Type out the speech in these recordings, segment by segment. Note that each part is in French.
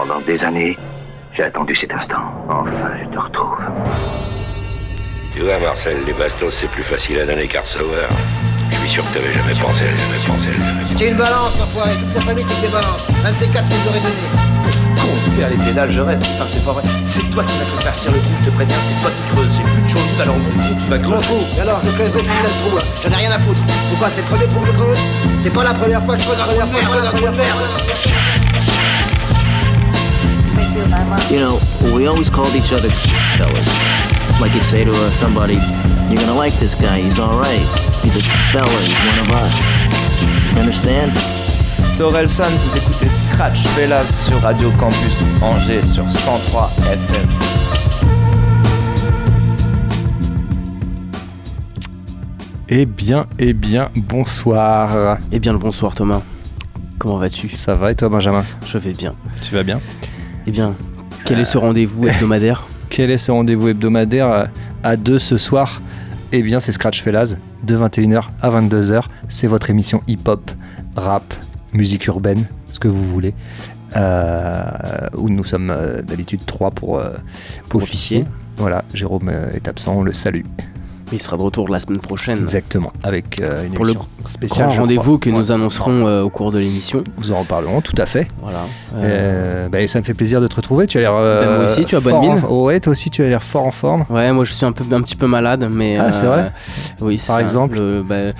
Pendant des années, j'ai attendu cet instant. Enfin, je te retrouve. Tu vois, Marcel, les bastos, c'est plus facile à donner qu'à recevoir. Je suis sûr que t'avais jamais pensé à ça, jamais pensé à ça. C'était une balance, l'enfoiré. Toute sa famille, c'est que des balances. Un de ces quatre nous aurait donné. Con, perd les pédales, je rêve. Putain, c'est pas vrai. C'est toi qui vas te faire cirer le trou, je te préviens. C'est toi qui creuses. J'ai plus de chaud alors mon con, tu vas Je creuser. fous. Et alors, je creuserai ce putain de trou, là. J'en ai rien à foutre. Pourquoi C'est le premier trou que je creuse? C'est pas la première fois que je creuse un trou de merde. creuse un trou de merde. You know, we always called each other fellas. Like you'd say to uh, somebody, you're gonna like this guy, he's alright. He's a fella, he's one of us. You understand? C'est Orelsan, vous écoutez Scratch Fellas sur Radio Campus Angers sur 103 FM. Eh bien, eh bien, bonsoir. Eh bien le bonsoir Thomas. Comment vas-tu? Ça va et toi, Benjamin? Je vais bien. Tu vas bien? Eh bien, quel est ce rendez-vous hebdomadaire Quel est ce rendez-vous hebdomadaire euh, à deux ce soir? Eh bien, c'est Scratch Fellas, de 21h à 22h. C'est votre émission hip-hop, rap, musique urbaine, ce que vous voulez. Euh, où nous sommes euh, d'habitude trois pour, euh, pour Officier. Voilà, Jérôme euh, est absent, on le salue. Il sera de retour la semaine prochaine. Exactement, avec euh, une Pour le émission spéciale. Grand rendez-vous que nous annoncerons euh, au cours de l'émission. Nous en reparlerons, tout à fait. Voilà. Euh, Euh, bah, ça me fait plaisir de te retrouver. Tu as l'air. Ben, moi aussi, tu as bonne en- mine. Ouais, toi aussi, tu as l'air fort en forme. Ouais, moi je suis un peu un petit peu malade, mais. Ah, c'est vrai Oui, Par exemple le- bah,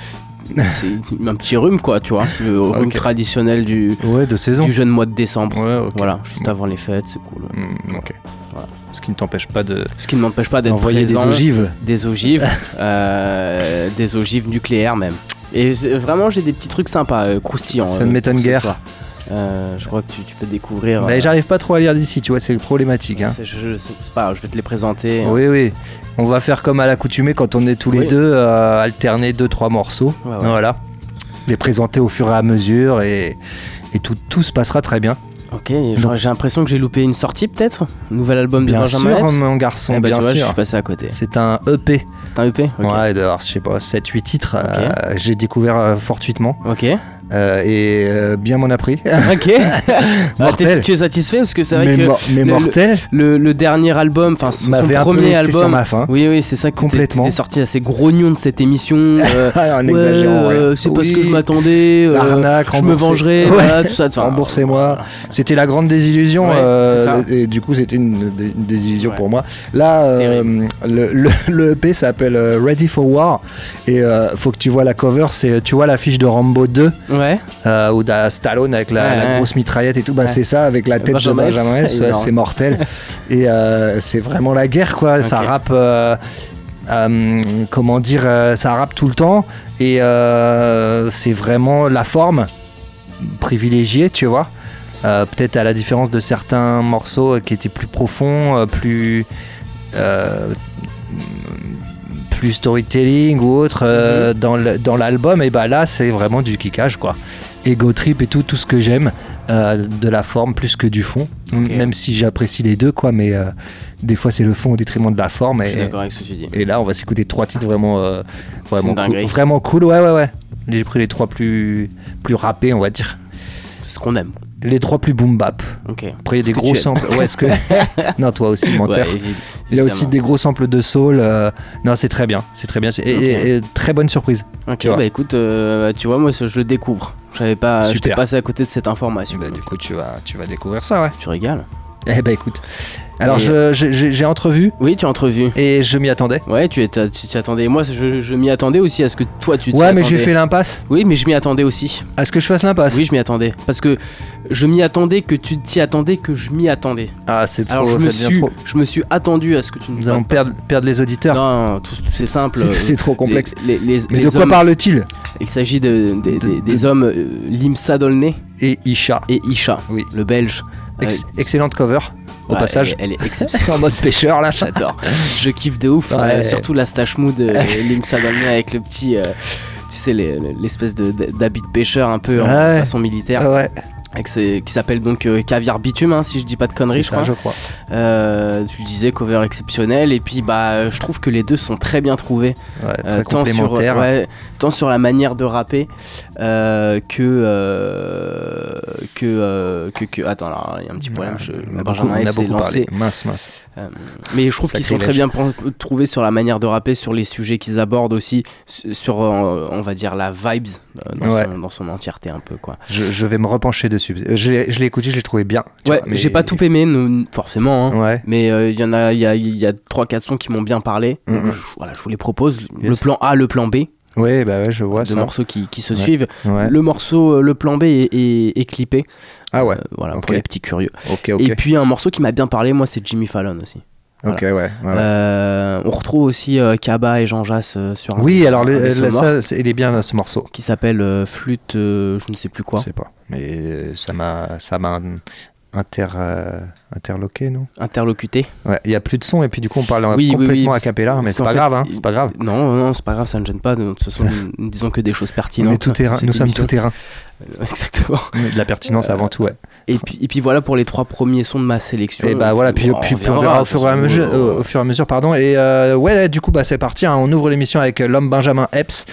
c'est un petit rhume quoi, tu vois, le rhume Ok. traditionnel du, Ouais, de saison. du jeune mois de décembre. Ouais. Voilà, juste avant les fêtes, c'est cool. Hmm, ok. Voilà. Ce qui ne t'empêche pas de Ce qui ne m'empêche pas d'être d'envoyer des ogives. des ogives, euh, des ogives nucléaires même. Et vraiment, j'ai des petits trucs sympas, euh, croustillants. Ça euh, ne m'étonne pour ce guère. Euh, je crois que tu, tu peux découvrir. Bah, euh, J'arrive pas trop à lire d'ici, tu vois, c'est problématique. Hein. je- c'est pas je vais te les présenter. Oui, oui. On va faire comme à l'accoutumée quand on est tous les deux, euh, alterner deux, trois morceaux. Ouais, ouais. Voilà. Les présenter au fur et à mesure et, et tout, tout se passera très bien. Ok, j'ai l'impression que j'ai loupé une sortie peut-être? Nouvel album de Bien Benjamin sûr, Epps? mon garçon, Eh bah, bien tu vois, je sûr. suis passé à côté. C'est un EP. C'est un EP. Ouais, de, alors, je sais pas, 7-8 titres. J'ai découvert fortuitement. Ok. Euh, et euh, bien m'en a pris. Ok. Ah, Mortel. t'es- tu es satisfait parce que c'est vrai mais, que mor- mais le- mortel le, le dernier album, enfin son premier album. sur ma. Oui, oui, c'est ça. Complètement. T'étais sorti assez grognon de cette émission. euh, Ah, ouais, ouais. euh, c'est pas ce que Oui. je m'attendais. L'arnaque, je me vengerai, Ouais. voilà, tout ça. Remboursez-moi. C'était la grande désillusion. Et du coup, c'était une, dé- une désillusion pour moi. Là, le, EP s'appelle euh, Ready for War. Et faut que tu vois la cover. C'est, tu vois l'affiche de Rambo 2 Ouais. euh, t'as Stallone avec la, Ouais, la ouais. grosse mitraillette et tout. Bah, c'est ça avec la tête Benjamin de. Benjamin c'est mortel. et euh, c'est vraiment la guerre, quoi. Ça rappe. euh, comment dire, ça rappe tout le temps et c'est vraiment la forme privilégiée, tu vois. Peut-être à la différence de certains morceaux qui étaient plus profonds, plus plus storytelling ou autre euh, dans le- dans l'album. Et bah là, c'est vraiment du kickage, quoi. Ego trip et tout, tout ce que j'aime euh, de la forme plus que du fond. Même si j'apprécie les deux, quoi. Mais euh, des fois, c'est le fond au détriment de la forme. Je suis Et, d'accord avec ce que tu dis. et là, on va s'écouter trois titres vraiment, vraiment, cool, vraiment cool. Ouais, ouais, ouais. J'ai pris les trois plus, plus rappés, on va dire. C'est ce qu'on aime. Les trois plus boom bap. Ok. Après, il y a des gros samples. Ouais, est-ce que. non, toi aussi, menteur. Ouais, il a aussi des gros samples de soul. euh, Non, c'est très bien. C'est très bien. Et, Ok. et- et très bonne surprise. Ok, bah écoute, euh, tu vois, moi je le découvre. J'avais pas, j'étais passé à côté de cette information. Bah, du coup, tu vas, tu vas découvrir ça, ouais. Tu régales. Eh ben, écoute. Alors, je- j'ai entrevu Oui, tu as entrevu. et je m'y attendais. Ouais, tu t'y attendais. Moi, je, je m'y attendais aussi à ce que toi tu Ouais, mais j'ai fait l'impasse. Oui, mais je m'y attendais aussi. À ce que je fasse l'impasse. Oui, je m'y attendais. Parce que je m'y attendais que tu t'y attendais que je m'y attendais. Ah, c'est trop. Alors je me, suis, trop. je me suis attendu à ce que tu Nous allons perdre, perdre les auditeurs. Non, c'est simple. C'est- trop complexe. Les, les- les- Mais de quoi parle-t-il Il s'agit de, des- De- des, de- des hommes euh, Limsa Dolnay Et Isha. et Isha, Oui. le belge. Ex- Euh, excellente cover, au ouais, passage. Elle, elle est exceptionnelle. en mode pêcheur, là. J'adore. Je kiffe de ouf. Ouais. surtout la stache mou de Limsa Dolnay avec le petit. euh, tu sais, les- l'espèce de- d'habit de pêcheur un peu en façon militaire. Ouais. Qui s'appelle donc euh, Caviar Bitume, hein, si je dis pas de conneries, je ça, crois. je crois. Euh, tu disais, cover exceptionnel. Et puis, bah, je trouve que les deux sont très bien trouvés. Ouais, Euh, tant, sur, ouais, tant sur la manière de rapper que, que, que, que- Attends, il y a un petit problème. Je, On Benjamin beaucoup- F s'est lancé. Mince, mince. Mais je trouve qu'ils sont très bien trouvés sur la manière de rapper, sur les sujets qu'ils abordent aussi, su- sur, on va dire, la vibes dans, Ouais. son, dans son entièreté un peu, quoi. Je, je vais me repencher dessus. Euh, Je l'ai je l'ai écouté, je l'ai trouvé bien. tu Ouais, vois, mais- j'ai pas tout aimé, nous, forcément. hein. Ouais. Mais euh, il y en a, il y a, il y a 3-4 sons qui m'ont bien parlé. Donc, je, voilà, je vous les propose. Le plan A, le plan B, Ouais, bah ouais, je vois deux ça. morceaux qui, qui se Ouais. suivent. Ouais. Le morceau, euh, le plan B est, est- est clippé. Ah ouais. Euh, voilà, pour les petits curieux. Et puis un morceau qui m'a bien parlé, moi, c'est Jimmy Fallon aussi. Ok, ouais. Euh, on retrouve aussi euh, Kaba et Jean Jass euh, sur un, Oui, alors le, le- ça, c'est- il est bien ce morceau. qui s'appelle euh, Flûte, je ne sais plus quoi. Je sais pas. Mais ça m'a, ça m'a inter, interloqué, non? Interlocuté. Ouais, il y a plus de son et puis du coup on parle Oui, oui, complètement oui, à parce- cappella, mais c'est pas fait, grave, hein, c'est pas grave. Non, non, c'est pas grave, ça ne gêne pas. De toute façon, disons que des choses pertinentes. On est tout terrain, cette nous sommes tout terrain. Euh, Exactement. De la pertinence avant tout, ouais. Et puis, et puis voilà pour les trois premiers sons de ma sélection. Et bah voilà, puis, On puis, puis on reviendra, verra au fur, et à mesure, euh, au, fur et à mesure, pardon. Et euh, ouais, du coup, bah, c'est parti. hein, on ouvre l'émission avec euh, l'homme Benjamin Epps.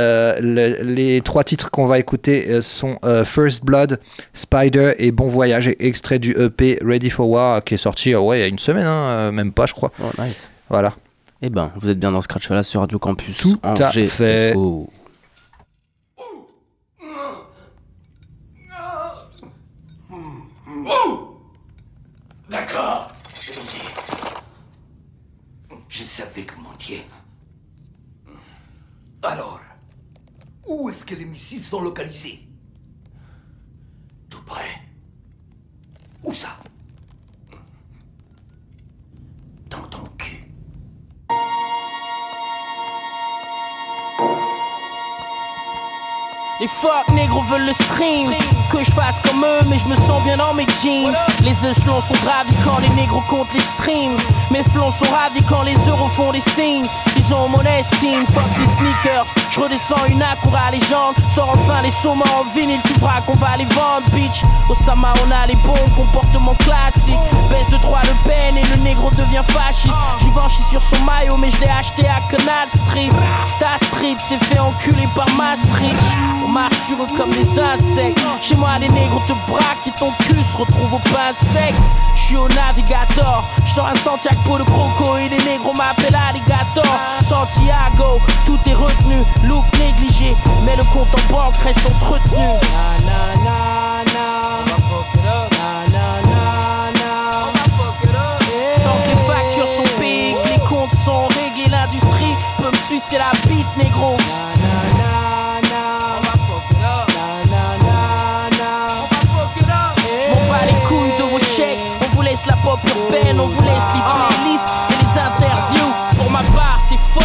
Euh, le- les trois titres qu'on va écouter euh, sont euh, First Blood, Spider et Bon Voyage, extrait du EP Ready for War qui est sorti euh, ouais, il y a une semaine, hein, euh, même pas, je crois. Oh, nice. Voilà. Eh ben, vous êtes bien dans Scratch Fella sur Radio Campus. Tout à fait. Où est-ce que les missiles sont localisés Tout près. Où ça Dans ton cul. Les fuck négros veulent le stream Que je fasse comme eux mais je me sens bien dans mes jeans. Les échelons sont gravis quand les négros comptent les streams. Mes flancs sont ravis quand les euros font des signes. Ils ont mon estime, fuck des sneakers. Je redescends une Acura légende. Sors enfin les saumons en vinyle Tu verras qu'on va les vendre bitch. Osama on a les bons comportements classiques. Baisse de 3 le peine et le négro devient fasciste. Givenchy sur son maillot mais je l'ai acheté à Canal Street. Ta street s'est fait enculer par on marche comme des insectes. Chez moi, les négros te braquent et ton cul se retrouve au pain sec. Je suis au navigator, je sors un Santiago pour le croco et les négros m'appellent alligator. Santiago, tout est retenu, look négligé, mais le compte en banque reste entretenu. Na, na, na, na. Tant que les factures sont payées, que les comptes sont réglés, l'industrie peut me sucer la bite, pop urbaine, on vous laisse les playlists et les interviews. Pour ma part, c'est fuck.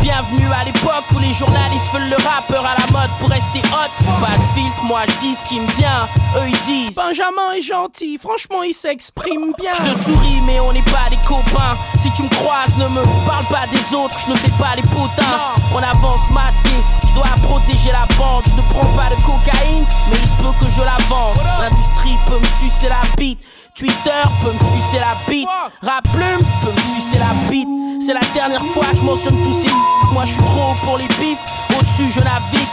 Bienvenue à l'époque où les journalistes veulent le rappeur à la mode pour rester hot. Pas de filtre, moi je dis ce qui me vient. Eux ils disent Benjamin est gentil, franchement il s'exprime bien. Je te souris, mais on n'est pas des copains. Si tu me croises, ne me parle pas des autres, je ne fais pas les potins. On avance masqué, je dois protéger la bande. Je ne prends pas de cocaïne, mais il se peut que je la vende. L'industrie peut me sucer la bite. Twitter peut me sucer la bite. Rap Plume peut me sucer la bite. C'est la dernière fois que je mentionne tous ces Moi je suis trop pour les bifs. Au-dessus je navigue.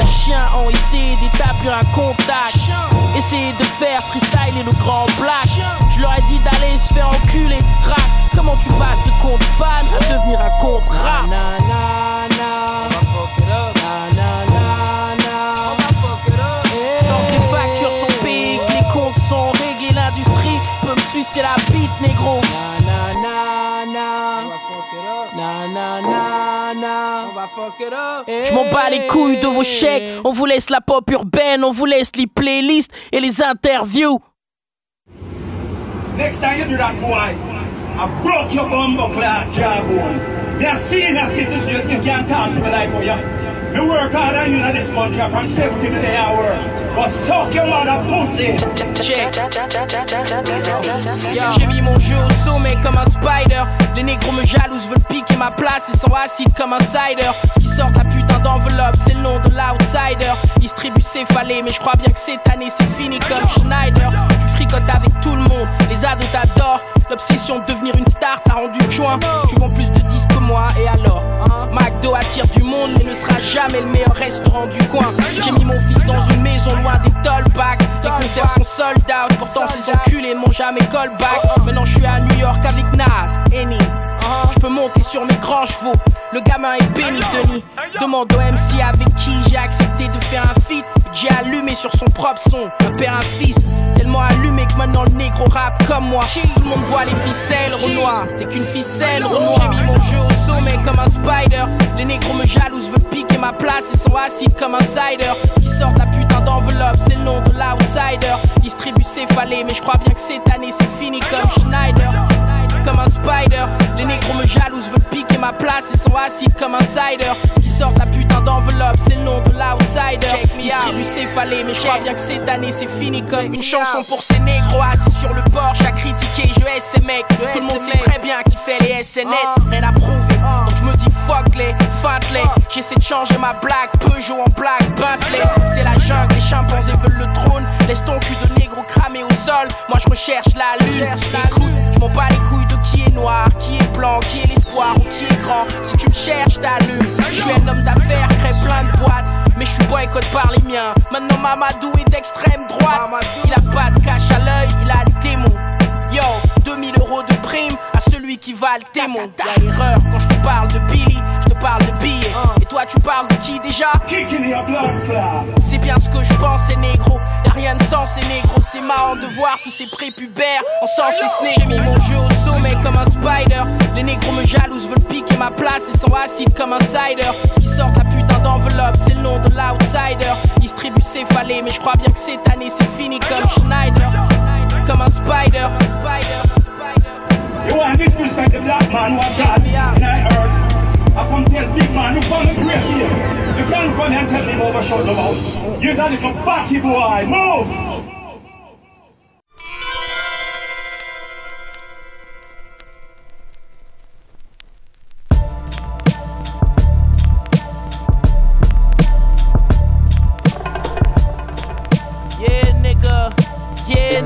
Ces chiens ont essayé d'établir un contact. Essayé de faire freestyle et le grand black. Je leur ai dit d'aller se faire enculer. Rap, comment tu passes de compte fan à devenir un compte rap? Je m'en bats les couilles de vos chèques. On vous laisse la pop urbaine, on vous laisse les playlists et les interviews. Next time you do that, boy, I broke your bumbo clock jawbone. You're citizen, you can't talk to me like oh, yeah. Work hard on you in this country from 70 to the hour. But suck your mother pussy. Check. J'ai mis mon jeu au sommet comme un spider. Les négros me jalousent, veulent piquer ma place et sont acides comme un cider. Ce qui sort de la putain d'enveloppe, c'est le nom de l'outsider. Ils se distribue céphalée. Mais je crois bien que cette année c'est fini comme Schneider. Tu fricotes avec tout le monde, les ados t'adorent. L'obsession de devenir une star t'a rendu joint. Tu vends plus de disques que et alors McDo attire du monde, mais ne sera jamais le meilleur restaurant du coin. J'ai mis mon fils dans une maison loin des tollbacks. Les concerts sont sold out, pourtant ces enculés m'ont jamais callback. Maintenant je suis à New York avec Nas, Eni. Je peux monter sur mes grands chevaux. Le gamin est béni, Denis. Demande au MC avec qui j'ai accepté de faire un feat. J'ai allumé sur son propre son, un père, un fils. Tellement allumé que maintenant le négro rap comme moi. Tout le monde voit les ficelles, Renoir. T'es qu'une ficelle, Renoir. J'ai mis mon jeu au sommet comme un spider. Les négros me jalousent, veulent piquer ma place. Ils sont acides comme un cider. Ce qui sort de la putain d'enveloppe, c'est le nom de l'outsider. Distribue céphalée, mais je crois bien que cette année c'est fini comme Schneider comme un spider. Les négros me jalousent, veulent piquer ma place, ils sont acides comme un cider. Qui sort la putain d'enveloppe, c'est le nom de l'outsider. Distribue céphalée, mais je crois bien que cette année c'est fini comme une chanson pour ces négros assis sur le porche à critiquer. Je hais ces mecs, tout le monde sait très bien qui fait les SNL, rien à prouver. Donc je me dis fuck les, les J'essaie de changer ma blague, Peugeot en blague, Bentley. C'est la jungle, les chimpanzés veulent le trône. Laisse ton cul de négro cramé au sol. Moi je recherche la lune. Noir, qui est blanc, qui est l'espoir ou qui est grand. Si tu me cherches, t'allumes. Je suis un homme d'affaires, crée plein de boîtes. Mais je suis boycott par les miens. Maintenant, Mamadou est d'extrême droite. Il a pas de cache à l'œil, il a le démon. Yo, 2000 euros de prime à celui qui va le démon. Y'a erreur quand je te parle de Billy, je te parle de billets. Et toi, tu parles de qui déjà? C'est bien ce que je pense, c'est négro. Y'a rien de sens, c'est négro. C'est marrant de voir tous ces prépubères en sens et J'ai mis mon jeu au sommet comme un spider. Les négros me jalousent, veulent piquer ma place. Ils sont acides comme un cider. Ce qui sort la putain d'enveloppe, c'est le nom de l'outsider. Distribue céphalée, mais je crois bien que cette année c'est fini comme Schneider. Comme un spider. You want disrespect the black man in I come tell big man who come and great here. You can't come and tell him overshut the mouth. You're a little batty boy. Move!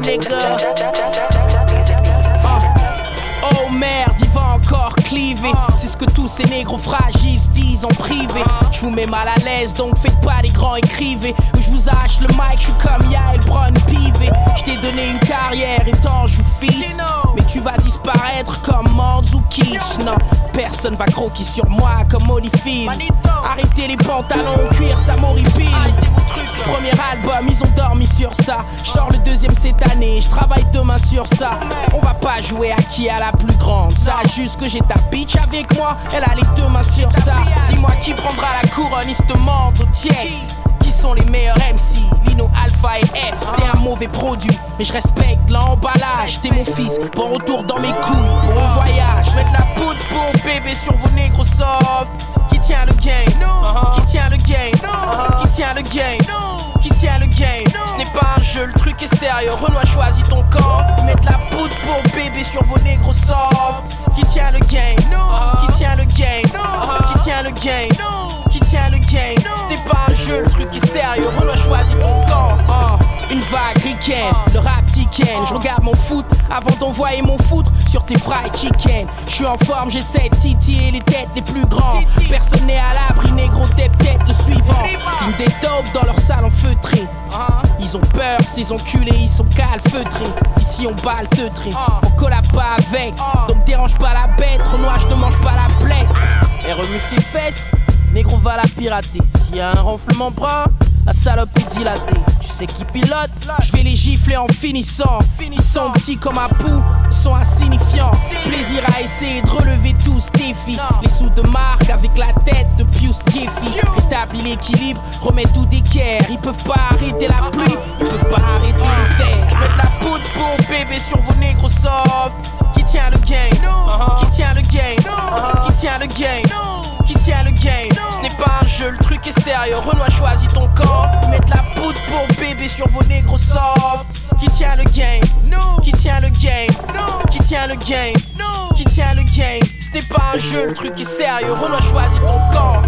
Nigga. Uh. Oh merde, il va encore cliver. Ce que tous ces négros fragiles se disent en privé. Je vous mets mal à l'aise, donc faites pas les grands écrivez. Je vous arrache le mic, je suis comme Yael Brown Pivé. Je t'ai donné une carrière étant joue fils. Mais tu vas disparaître comme Mandzukic. Non, personne va croquer sur moi comme Holyfield. Arrêtez les pantalons cuir, ça m'horripile. Premier album, ils ont dormi sur ça. Je sors le deuxième cette année, je travaille demain sur ça. On pas jouer à qui a la plus grande. Ça, juste que j'ai ta bitch avec moi, elle a les deux mains sur ça. Dis-moi qui prendra la couronne, ils se demandent au. Qui sont les meilleurs MC Lino, Alpha et F. C'est un mauvais produit, mais je respecte l'emballage. T'es mon fils, bon retour dans mes couilles pour un voyage. Mettre la poudre pour bébé sur vos négros soft. Qui tient le game. Qui tient le game. Qui tient le game. Qui tient le game. Ce n'est pas un jeu, le truc est sérieux. Renoir choisis ton camp. Mettre la poudre pour bébé sur vos négros soft. Qui tient le game. Qui tient le game. Qui tient le game. Qui tient le game. Ce n'est pas un jeu, le truc est sérieux. Renoir choisis ton camp. Une vague ricaine, le rap. Je regarde mon foot avant d'envoyer mon foutre sur tes fried chicken. Je suis en forme, j'essaie de titiller les têtes les plus grands. Personne n'est à l'abri, négro, t'es peut-être le suivant. Signe des taupes dans leur salle en feutré. Ils ont peur, ces enculés, ils sont calfeutrés. Ici on bat le teutré, on collab pas avec. Donc dérange pas la bête, Renoir, je te mange pas la plaie. Et remue ses fesses, négro va la pirater. S'il y a un renflement brun, la salope est dilatée. Tu sais qui pilote, je vais les gifler en finissant. Ils sont petits comme un pou, ils sont insignifiants. Plaisir à essayer de relever tout ce défi. Les sous de marque avec la tête de Pius Giffy. Rétablir l'équilibre, remets tout d'équerre. Ils peuvent pas arrêter la pluie, ils peuvent pas arrêter le fer. Je mets de la poudre pour bébé sur vos négros soft. Qui tient le game Qui tient le game Qui tient le game Qui tient le game Ce n'est pas un jeu, le truc est sérieux. Renoir choisis ton camp. Mettre la poudre pour bébé sur vos négros soft. Qui tient le game? Qui tient le game? Qui tient le game? Qui tient le game? Ce n'est pas un jeu, le truc est sérieux. Renoir choisis ton camp.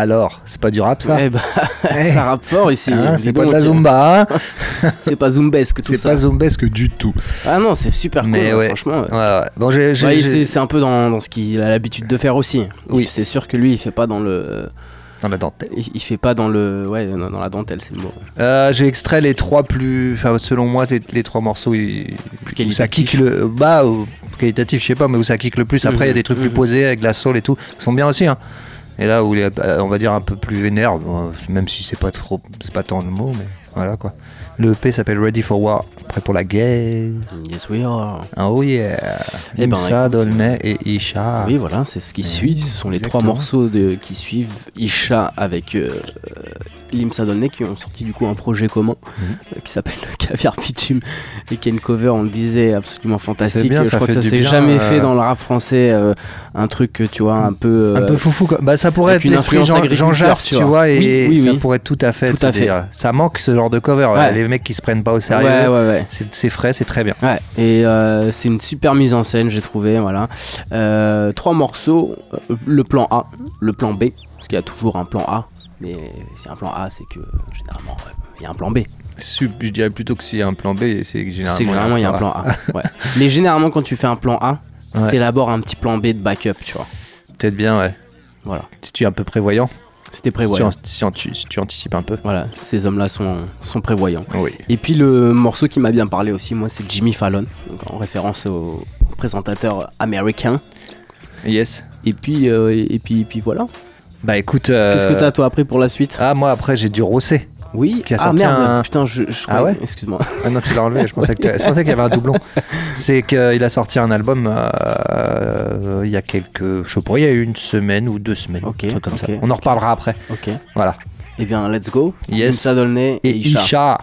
Alors, c'est pas du rap ça Eh bah, ça rappe fort ici. Hein, Dis C'est pas de la zumba, hein C'est pas zumbesque tout C'est ça. pas zumbesque du tout. Ah non, c'est super cool, Mais hein, franchement. Ouais, ouais. Bon, c'est c'est un peu dans, dans ce qu'il a l'habitude de faire aussi. Oui. C'est sûr que lui, il fait pas dans le. Dans la dentelle. Il, il fait pas dans le. Ouais, dans, dans la dentelle, c'est le mot. Euh, j'ai extrait les trois plus. Enfin, selon moi, les, trois morceaux ils- Plus où ça kick le. Bah, qualitatif, je sais pas, mais où ça kick le plus. Après, il y a des trucs plus Mhm. posés avec la soul et tout, qui sont bien aussi. Hein. Et là où il est, euh, on va dire, un peu plus vénère, même si c'est pas trop. C'est pas tant le mot, mais voilà quoi. Le EP s'appelle Ready for War, prêt pour la guerre. Yes, we are. Oh yeah. Eh ben, écoute, Dolnay et Isha. Oui, voilà, c'est ce qui suit. Ce sont les trois morceaux de, qui suivent Isha avec euh, euh, Limsa Dolnay qui ont sorti du coup un projet commun Mhm. euh, qui s'appelle Caviar Bitume et qui est une cover, on le disait, absolument fantastique. bien, je ça crois que ça s'est jamais euh, fait dans le rap français. euh, un truc, tu vois, un peu. Un euh, peu foufou quoi. Bah ça pourrait être une influence Jean, Jean Jass, tu vois. et Oui, ça oui. pourrait tout à fait. Tout à fait. dire. Ça manque ce genre de cover. là. Les mecs qui se prennent pas au sérieux. Ouais, ouais, ouais. C'est frais, c'est très bien. Et euh, c'est une super mise en scène, j'ai trouvé. Voilà. Euh, trois morceaux euh, le plan A, le plan B, parce qu'il y a toujours un plan A, mais si un plan A, c'est que généralement il y a un plan B. Je dirais plutôt que s'il y a un plan B, c'est que généralement. Il y a un plan A. Ouais. mais généralement, quand tu fais un plan A, Ouais. t'élabores un petit plan B de backup, tu vois. Peut-être bien, ouais. Voilà. Si tu es un peu prévoyant. C'était Si tu, prévoyant. an- si an- si tu anticipes un peu. Voilà, ces hommes-là sont, sont prévoyants. Oui. Et puis le morceau qui m'a bien parlé aussi, moi, c'est Jimmy Fallon, donc en référence au présentateur américain. Yes. Et puis, euh, et puis, et puis voilà. Bah écoute. euh, Qu'est-ce que t'as toi appris pour la suite? Ah, moi après, j'ai du Rossé. Oui. Qui a ah sorti merde, un- putain, je, je Ah ouais? Excuse-moi. Ah non, tu l'as enlevé. Je pensais que tu- je pensais qu'il y avait un doublon. C'est qu'il a sorti un album euh, il y a quelques. Je sais pas, il y a une semaine ou deux semaines. Ok, un truc comme ça. On en reparlera après. Ok. Voilà. Eh bien, let's go. Yes. Limsa Dolnay et, Et Isha. Isha.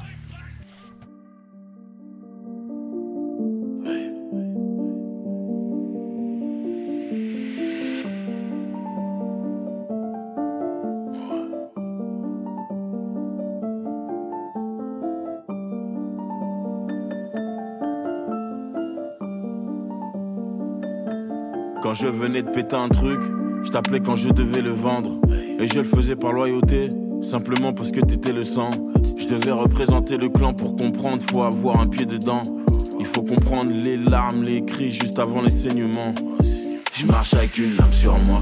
Je venais de péter un truc, je t'appelais quand je devais le vendre. Et je le faisais par loyauté, simplement parce que t'étais le sang. Je devais représenter le clan pour comprendre, faut avoir un pied dedans. Il faut comprendre les larmes, les cris juste avant les saignements. Je marche avec une lame sur moi,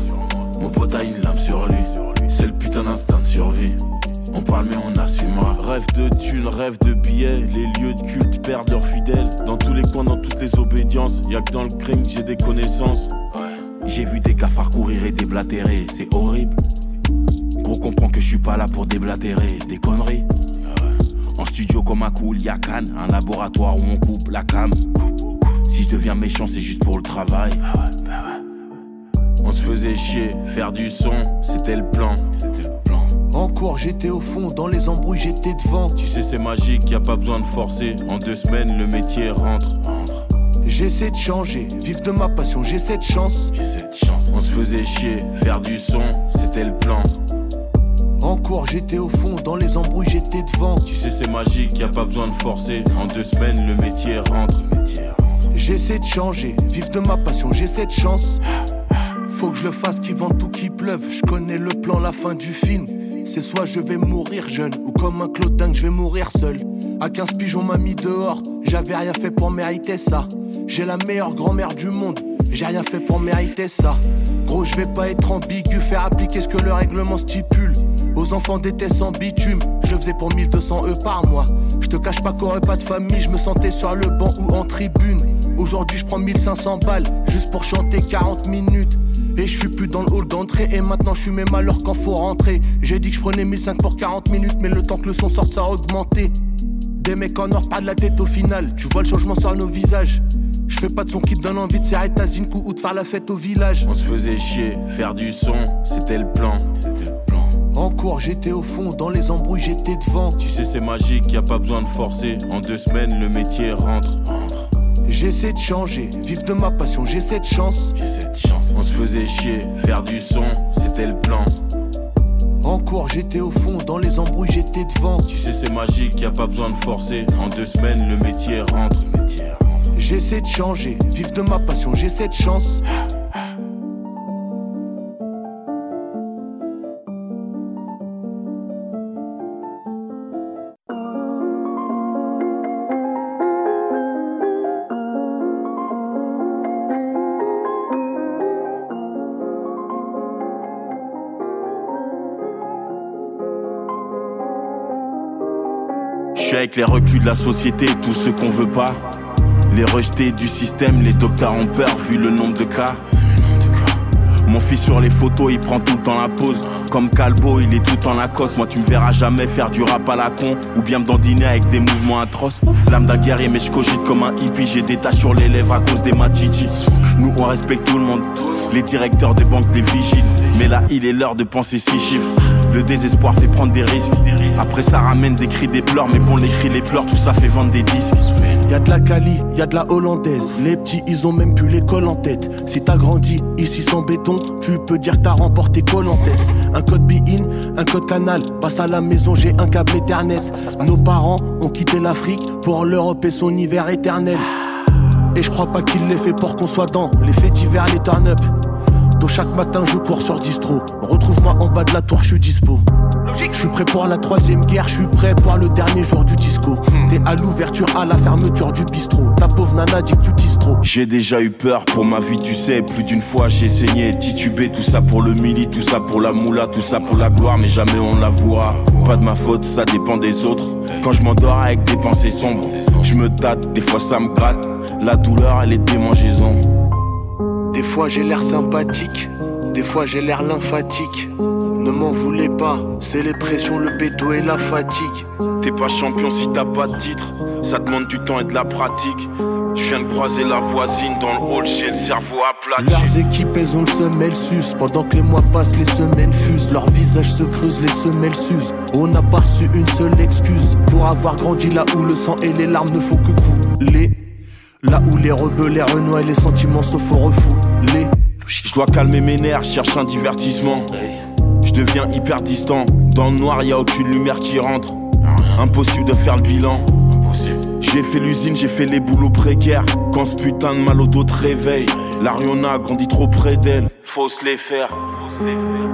mon pote a une lame sur lui. C'est le putain d'instinct de survie. On parle mais on assumera. Rêve de thunes, rêve de billets. Les lieux de culte perdent leurs fidèles. Dans tous les coins, dans toutes les obédiences. Y'a que dans le crime que j'ai des connaissances. J'ai vu des cafards courir et déblatérer. C'est horrible. Gros comprends que je suis pas là pour déblatérer. Des conneries. En studio comme un cool, y'a Cannes. Un laboratoire où on coupe la cam. Si je deviens méchant, c'est juste pour le travail. On se faisait chier, faire du son, c'était le plan. C'était le plan. En cours, j'étais au fond, dans les embrouilles, j'étais devant. Tu sais, c'est magique, y a pas besoin de forcer. En deux semaines, le métier rentre. J'essaie de changer, vivre de ma passion, j'ai cette chance. J'ai cette chance. On se faisait chier, faire du son, c'était le plan. En cours, j'étais au fond, dans les embrouilles, j'étais devant. Tu sais, c'est magique, y a pas besoin de forcer. En deux semaines, le métier rentre. J'essaie de changer, vivre de ma passion, j'ai cette chance. Faut que je le fasse, qu'il vente tout, qu'il pleuve. Je connais le plan, la fin du film. C'est soit je vais mourir jeune, ou comme un clodin que je vais mourir seul. À 15 pigeons m'a mis dehors, j'avais rien fait pour mériter ça. J'ai la meilleure grand-mère du monde, j'ai rien fait pour mériter ça. Gros, je vais pas être ambigu, faire appliquer ce que le règlement stipule. Aux enfants d'été sans bitume, je faisais pour 1200 E par mois. Je te cache pas qu'aurait pas de famille, je me sentais sur le banc ou en tribune. Aujourd'hui, je prends 1500 balles juste pour chanter 40 minutes. Et je suis plus dans le hall d'entrée et maintenant je suis même à l'heure quand faut rentrer. J'ai dit que je prenais 1500 pour 40 minutes, mais le temps que le son sorte, ça a augmenté. Des mecs en or, pas de la tête au final. Tu vois le changement sur nos visages. Je fais pas de son qui te donne envie de serrer ta zinkou ou de faire la fête au village. On se faisait chier, faire du son, c'était le plan. C'était le plan. En cours, j'étais au fond, dans les embrouilles, j'étais devant. Tu sais, c'est magique, y a pas besoin de forcer. En deux semaines, le métier rentre. J'essaie de changer, vivre de ma passion, j'ai cette chance. J'ai cette chance. On se faisait chier, faire du son, c'était le plan. En cours, j'étais au fond, dans les embrouilles, j'étais devant. Tu sais, c'est magique, y a pas besoin de forcer. En deux semaines, le métier rentre. J'essaie de changer, vivre de ma passion, j'ai cette chance. Je avec les reculs de la société, tous ceux qu'on veut pas. Les rejetés du système, les docteurs ont peur vu le nombre de cas. Mon fils sur les photos, il prend tout le la pause. Comme Calbo, il est tout en Lacoste. Moi, tu me verras jamais faire du rap à la con. Ou bien me dandiner avec des mouvements atroces. L'âme d'un guerrier, mais je cogite comme un hippie. J'ai des taches sur les lèvres à cause des matichi. Nous, on respecte tout le monde. Les directeurs des banques, des vigiles. Mais là, il est l'heure de penser six chiffres. Le désespoir fait prendre des risques. Après, ça ramène des cris, des pleurs. Mais bon, les cris, les pleurs, tout ça fait vendre des disques. Y'a de la Cali, y'a de la hollandaise. Les petits, ils ont même plus l'école en tête. Si t'as grandi ici sans béton, tu peux dire que t'as remporté Colontes. Un code be-in, un code canal. Passe à la maison, j'ai un câble Ethernet. Nos parents ont quitté l'Afrique pour l'Europe et son hiver éternel. Et je crois pas qu'il l'ait fait pour qu'on soit dans les faits divers, les turn-up. Tôt chaque matin, je cours sur distro. Retrouve-moi en bas de la tour, je suis dispo. Je suis prêt pour la troisième guerre, je suis prêt pour le dernier jour du disco. T'es à l'ouverture, à la fermeture du bistrot. Ta pauvre nana dit que tu dis trop. J'ai déjà eu peur pour ma vie, tu sais. Plus d'une fois j'ai saigné, titubé. Tout ça pour le mili, tout ça pour la moula, tout ça pour la gloire, mais jamais on la voit. Pas de ma faute, ça dépend des autres. Quand je m'endors avec des pensées sombres, je me tâte, des fois ça me gratte. La douleur, elle est démangeaison. Des fois j'ai l'air sympathique, des fois j'ai l'air lymphatique. Ne m'en voulez pas, c'est les pressions, le béto et la fatigue. T'es pas champion si t'as pas de titre, ça demande du temps et de la pratique. Je viens de croiser la voisine dans le hall, j'ai le cerveau aplati. Leurs équipes, elles ont le semelle sus. Pendant que les mois passent, les semaines fusent. Leurs visages se creusent, les semelles s'usent. On n'a pas reçu une seule excuse pour avoir grandi là où le sang et les larmes ne font que couler. Là où les rebelles, les renois et les sentiments se font refouler. Je dois calmer mes nerfs, cherche un divertissement. Je deviens hyper distant. Dans le noir, y a aucune lumière qui rentre. Impossible de faire le bilan. J'ai fait l'usine, j'ai fait les boulots précaires. Quand ce putain de mal au dos te réveille, l'Ariona grandit trop près d'elle. Faut se les faire. Le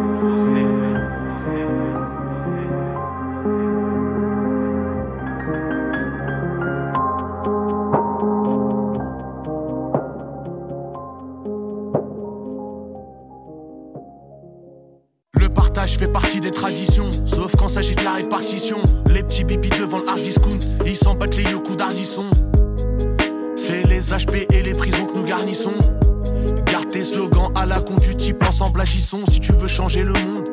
de la répartition. Les petits bibis devant le discount, ils s'en battent les coups d'ardisson. C'est les HP et les prisons que nous garnissons. Garde tes slogans à la con type ensemble agissons si tu veux changer le monde.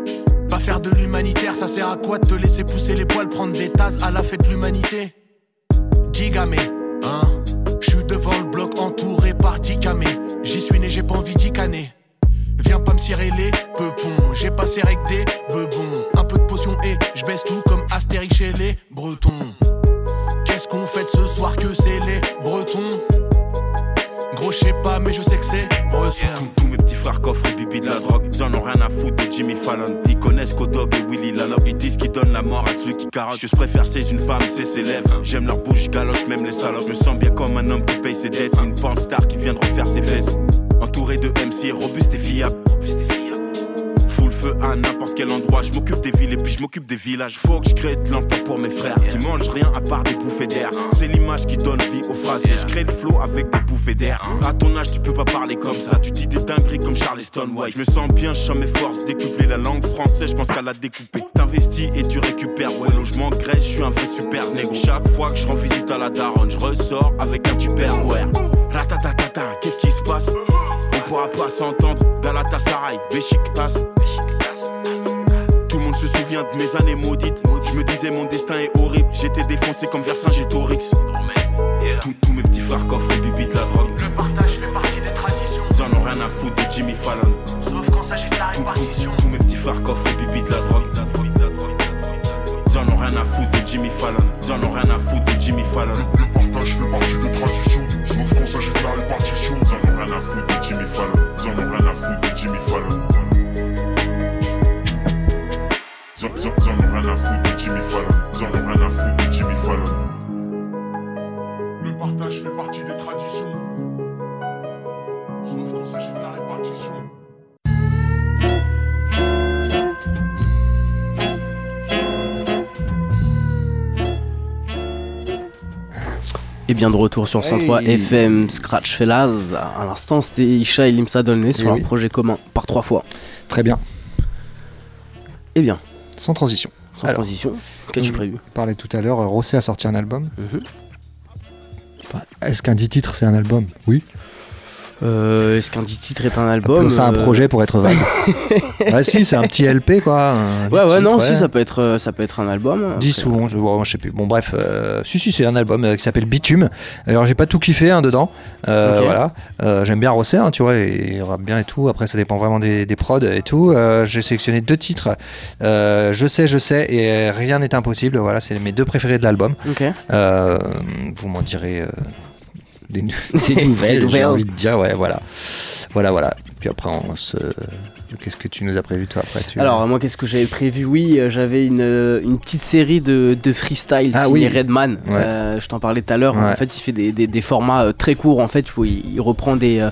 Pas faire de l'humanitaire, ça sert à quoi de te laisser pousser les poils, prendre des tasses à la fête de l'humanité? Digame, hein? Je suis devant le bloc entouré par Dicamé. J'y suis né, j'ai pas envie d'y canner. Viens pas me cirer les peupons, j'ai passé avec des bebons. Un peu je baisse tout comme Astérix chez les Bretons. Qu'est-ce qu'on fait ce soir que c'est les Bretons? Gros, je sais pas, mais je sais que c'est Bresson. Tous mes petits frères coffrent et bibi de la drogue. Ils en ont rien à foutre de Jimmy Fallon. Ils connaissent Kodob et Willy Lalop. Ils disent qu'ils donnent la mort à celui qui carotte. Je préfère, c'est une femme, c'est ses lèvres. J'aime leur bouche, galoche, même les salopes. Je me sens bien comme un homme qui paye ses dettes. Une porn star qui vient de refaire ses fesses. Entouré de MC, robuste et fiable. Robuste et feu à n'importe quel endroit. Je m'occupe des villes et puis je m'occupe des villages. Faut que je crée de l'emploi pour mes frères qui mangent rien à part des bouffées d'air. C'est l'image qui donne vie aux phrases. Et je crée le flow avec des bouffées d'air. À ton âge, tu peux pas parler comme ça. Tu dis des dingueries comme Charleston White. Je me sens bien, je sens mes forces décupler la langue française. Je pense qu'à la découper. T'investis et tu récupères. Ouais, logement, Grèce, je suis un vrai super négro. Chaque fois que je rends visite à la daronne, je ressors avec un tupperware. Ratatatata, qu'est-ce qui se passe? On pourra pas s'entendre. Galatasaray, Beşiktaş. Tout le monde se souvient de mes années maudites. Je me disais mon destin est horrible. J'étais défoncé comme Vercingétorix. Tous tous mes petits frères coffrent et bibi de la drogue. Le partage fait partie des traditions, Ils en ont rien à foutre de Jimmy Fallon. sauf quand s'agit de la répartition. Tous mes petits frères coffrent et bibi de la drogue. Ils en ont rien à foutre de Jimmy Fallon. Ils en ont rien à foutre de Jimmy Fallon. Le partage fait partie des traditions, sauf quand s'agit de la répartition. Ils en ont rien à foutre de Jimmy Fallon. Ils en ont rien à foutre de Jimmy Fallon. rien à foutre de Jimmy Fallon. En rien à foutre de Jimmy Fallon. Le partage fait partie des traditions. Sauf quand s'agit de la répartition. Et bien de retour sur 103 hey. FM Scratch Fellas. À l'instant, c'était Isha et Limsa Dolné sur eh oui, un projet commun par trois fois. Très bien. Eh bien. Sans transition sans Alors, transition, qu'as-tu on prévu? parlait tout à l'heure, euh, Rosset a sorti un album. Mhm. Enfin, Est-ce qu'un 10 titres c'est un album? Oui. Euh, Est-ce qu'un 10 titre est un album Appelons ça un Euh, projet pour être vague. ouais, si, c'est un petit LP quoi. Ouais, 10 ouais, non, titres, si, ouais. ça peut être, euh, ça peut être un album. 10 Après, ou 11, bon, je sais plus. Bon, bref, euh, si, si, c'est un album euh, qui s'appelle Bitume. Alors, j'ai pas tout kiffé hein, dedans. Voilà. J'aime bien Rosset, hein, tu vois, il rappe bien et tout. Après, ça dépend vraiment des, des prods et tout. J'ai sélectionné deux titres. Je sais, je sais, et rien n'est impossible. Voilà, c'est mes deux préférés de l'album. Ok. Vous m'en direz des, des nouvelles, j'ai envie de dire. Ouais, voilà. Voilà, voilà. Puis après, on se. Qu'est-ce que tu nous as prévu, toi, après tu... Alors, moi, qu'est-ce que j'avais prévu? Oui, euh, j'avais une, euh, une petite série de, de freestyle Ah signé oui. Redman. Ouais. Euh, je t'en parlais tout à l'heure. Ouais. En fait, il fait des, des- des formats très courts. En fait, où il, il reprend des,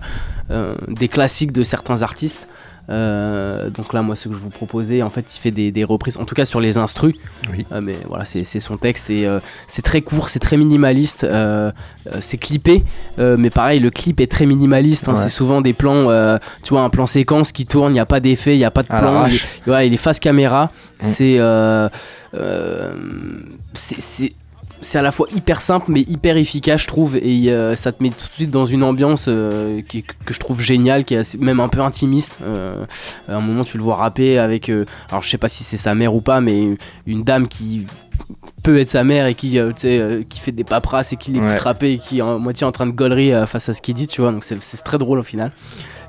euh, des classiques de certains artistes. Euh, donc là, moi, ce que je vous proposais, en fait, il fait des, des reprises, en tout cas sur les instrus. Oui. Euh, mais voilà, c'est son texte et euh, c'est très court, c'est très minimaliste, c'est clippé, mais pareil, le clip est très minimaliste. hein, Ouais. C'est souvent des plans, tu vois, un plan séquence qui tourne, il n'y a pas d'effet, il n'y a pas de À plan. Il ouais, il est face caméra. Mm. C'est c'est- c'est à la fois hyper simple mais hyper efficace je trouve et euh, ça te met tout de suite dans une ambiance euh, qui que je trouve géniale qui est assez- même un peu intimiste. Euh, à un moment tu le vois rapper avec alors je sais pas si c'est sa mère ou pas mais une dame qui peut être sa mère et qui, fait des paperasses et qui l'écoute Ouais. rapper et qui est en moitié en train de gaulerie face à ce qu'il dit tu vois. Donc c'est c'est très drôle au final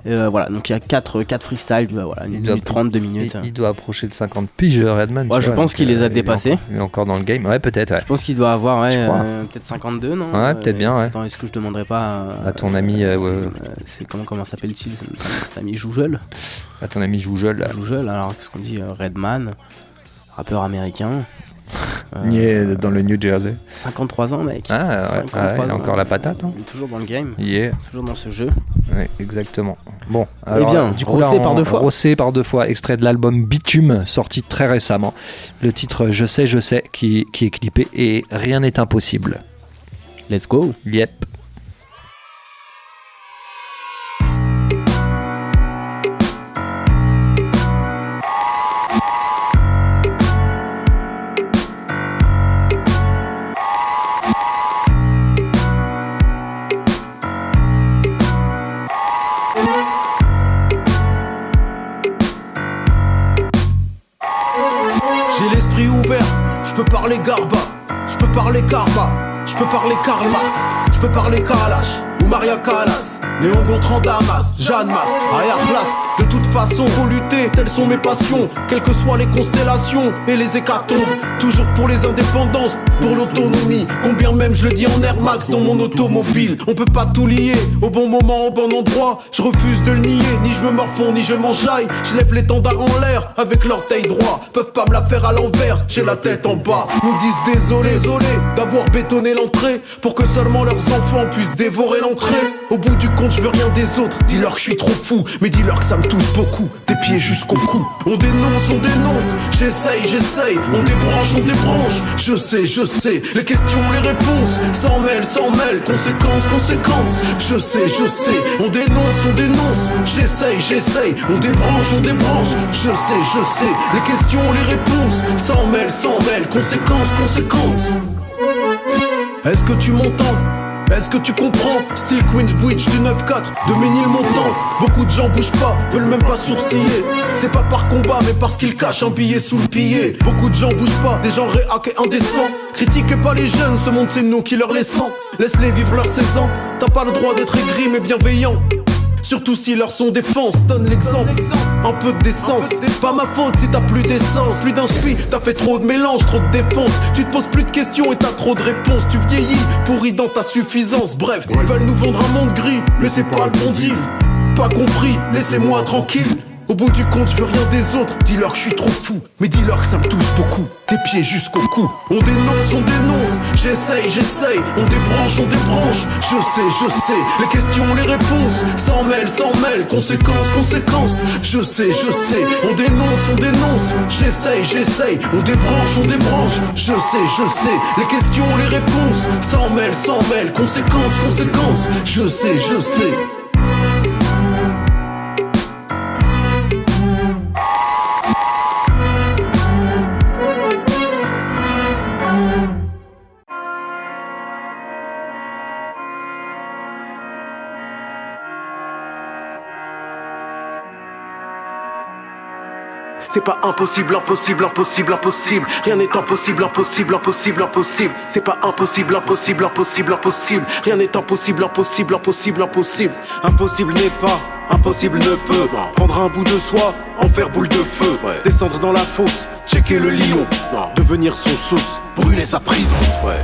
Euh, voilà donc il y a 4 quatre freestyles euh, voilà, 1 Il minute doit- 30 2 minutes Il, il doit approcher de 50 piges, Redman. Ouais, je vois, pense qu'il les a est dépassés. Il est encore dans le game. Ouais, peut-être, ouais. Je pense qu'il doit avoir ouais, euh, peut-être 52, non? Ouais, peut-être bien, ouais. Attends, est-ce que je demanderais pas à, ton ami, euh, euh, c'est comment comment s'appelle-t-il cet ami Joujel à ton ami Joujol. là. Joujel, alors qu'est-ce qu'on dit euh, Redman, rappeur américain. Euh, Il est dans le New Jersey. 53 ans, mec. Ah, ouais, 53 ouais, il a ans. encore la patate. Hein. Il est toujours dans le game, Il est. toujours dans ce jeu. Ouais, exactement. Bon, Eh bien, du coup, là, Rossé on- par deux fois. Rossé par deux fois, extrait de l'album Bitume, sorti très récemment. Le titre Je sais, je sais, qui, qui est clippé et rien n'est impossible. Let's go. Yep. Maria Callas, Léon Gontran Damas, Jeanne Mas, Ayarlas. De toute façon, faut lutter, telles sont mes passions, quelles que soient les constellations et les hécatombes. Toujours pour les indépendances, pour l'autonomie. Combien même je le dis en Air Max dans mon automobile. On peut pas tout lier, au bon moment, au bon endroit. Je refuse de le nier, ni je me morfonds, ni je m'enjaille. Je lève l'étendard en l'air avec l'orteil droit. Peuvent pas me la faire à l'envers, j'ai la tête en bas. Nous disent désolé, désolé d'avoir bétonné l'entrée pour que seulement leurs enfants puissent dévorer l'entrée. Au bout du compte, je veux rien des autres. Dis-leur que je suis trop fou, mais dis-leur que ça me touche beaucoup. Des pieds jusqu'au cou. On dénonce, on dénonce. J'essaye, j'essaye. On débranche, on débranche. Je sais, je sais. Les questions, les réponses. S'en mêle, s'en mêle. Conséquences, conséquences. Je sais, je sais. On dénonce, on dénonce. J'essaye, j'essaye. On débranche, on débranche. Je sais, je sais. Les questions, les réponses. S'en mêle, s'en mêle. Conséquences, conséquences. Est-ce que tu m'entends? Est-ce que tu comprends? Style Queensbridge du 9-4 de Ménilmontant Beaucoup de gens bougent pas, veulent même pas sourciller. C'est pas par combat mais parce qu'ils cachent un billet sous le pillet Beaucoup de gens bougent pas, des gens réac et indécents. Critiquez pas les jeunes, ce monde c'est nous qui leur laissons. Laisse-les vivre leurs 16 ans. T'as pas le droit d'être aigri mais bienveillant Surtout si leur son défense donne l'exemple. Un peu de décence. Pas ma faute si t'as plus d'essence. Plus d'inspi, t'as fait trop de mélange, trop de défense. Tu te poses plus de questions et t'as trop de réponses. Tu vieillis, pourri dans ta suffisance. Bref, ils veulent nous vendre un monde gris, mais c'est pas le bon deal. Pas compris, laissez-moi tranquille. Au bout du compte, je veux rien des autres. Dis-leur que je suis trop fou, mais dis-leur que ça me touche beaucoup. Des pieds jusqu'au cou. On dénonce, on dénonce. J'essaye, j'essaye. On débranche, on débranche. Je sais, je sais. Les questions, les réponses. S'en mêle, s'en mêle. Conséquences, conséquences. Je sais, je sais. On dénonce, on dénonce. J'essaye, j'essaye. On débranche, on débranche. Je sais, je sais. Les questions, les réponses. S'en mêle, s'en mêle. Conséquences, conséquences. Je sais, je sais. C'est pas impossible, impossible, impossible, impossible. Rien n'est impossible, impossible, impossible, impossible. C'est pas impossible, impossible, impossible, impossible. Rien n'est impossible, impossible, impossible, impossible. Impossible n'est pas, impossible ne peut. Prendre un bout de soi, en faire boule de feu. Descendre dans la fosse, checker le lion. Devenir son sauce, brûler sa prison.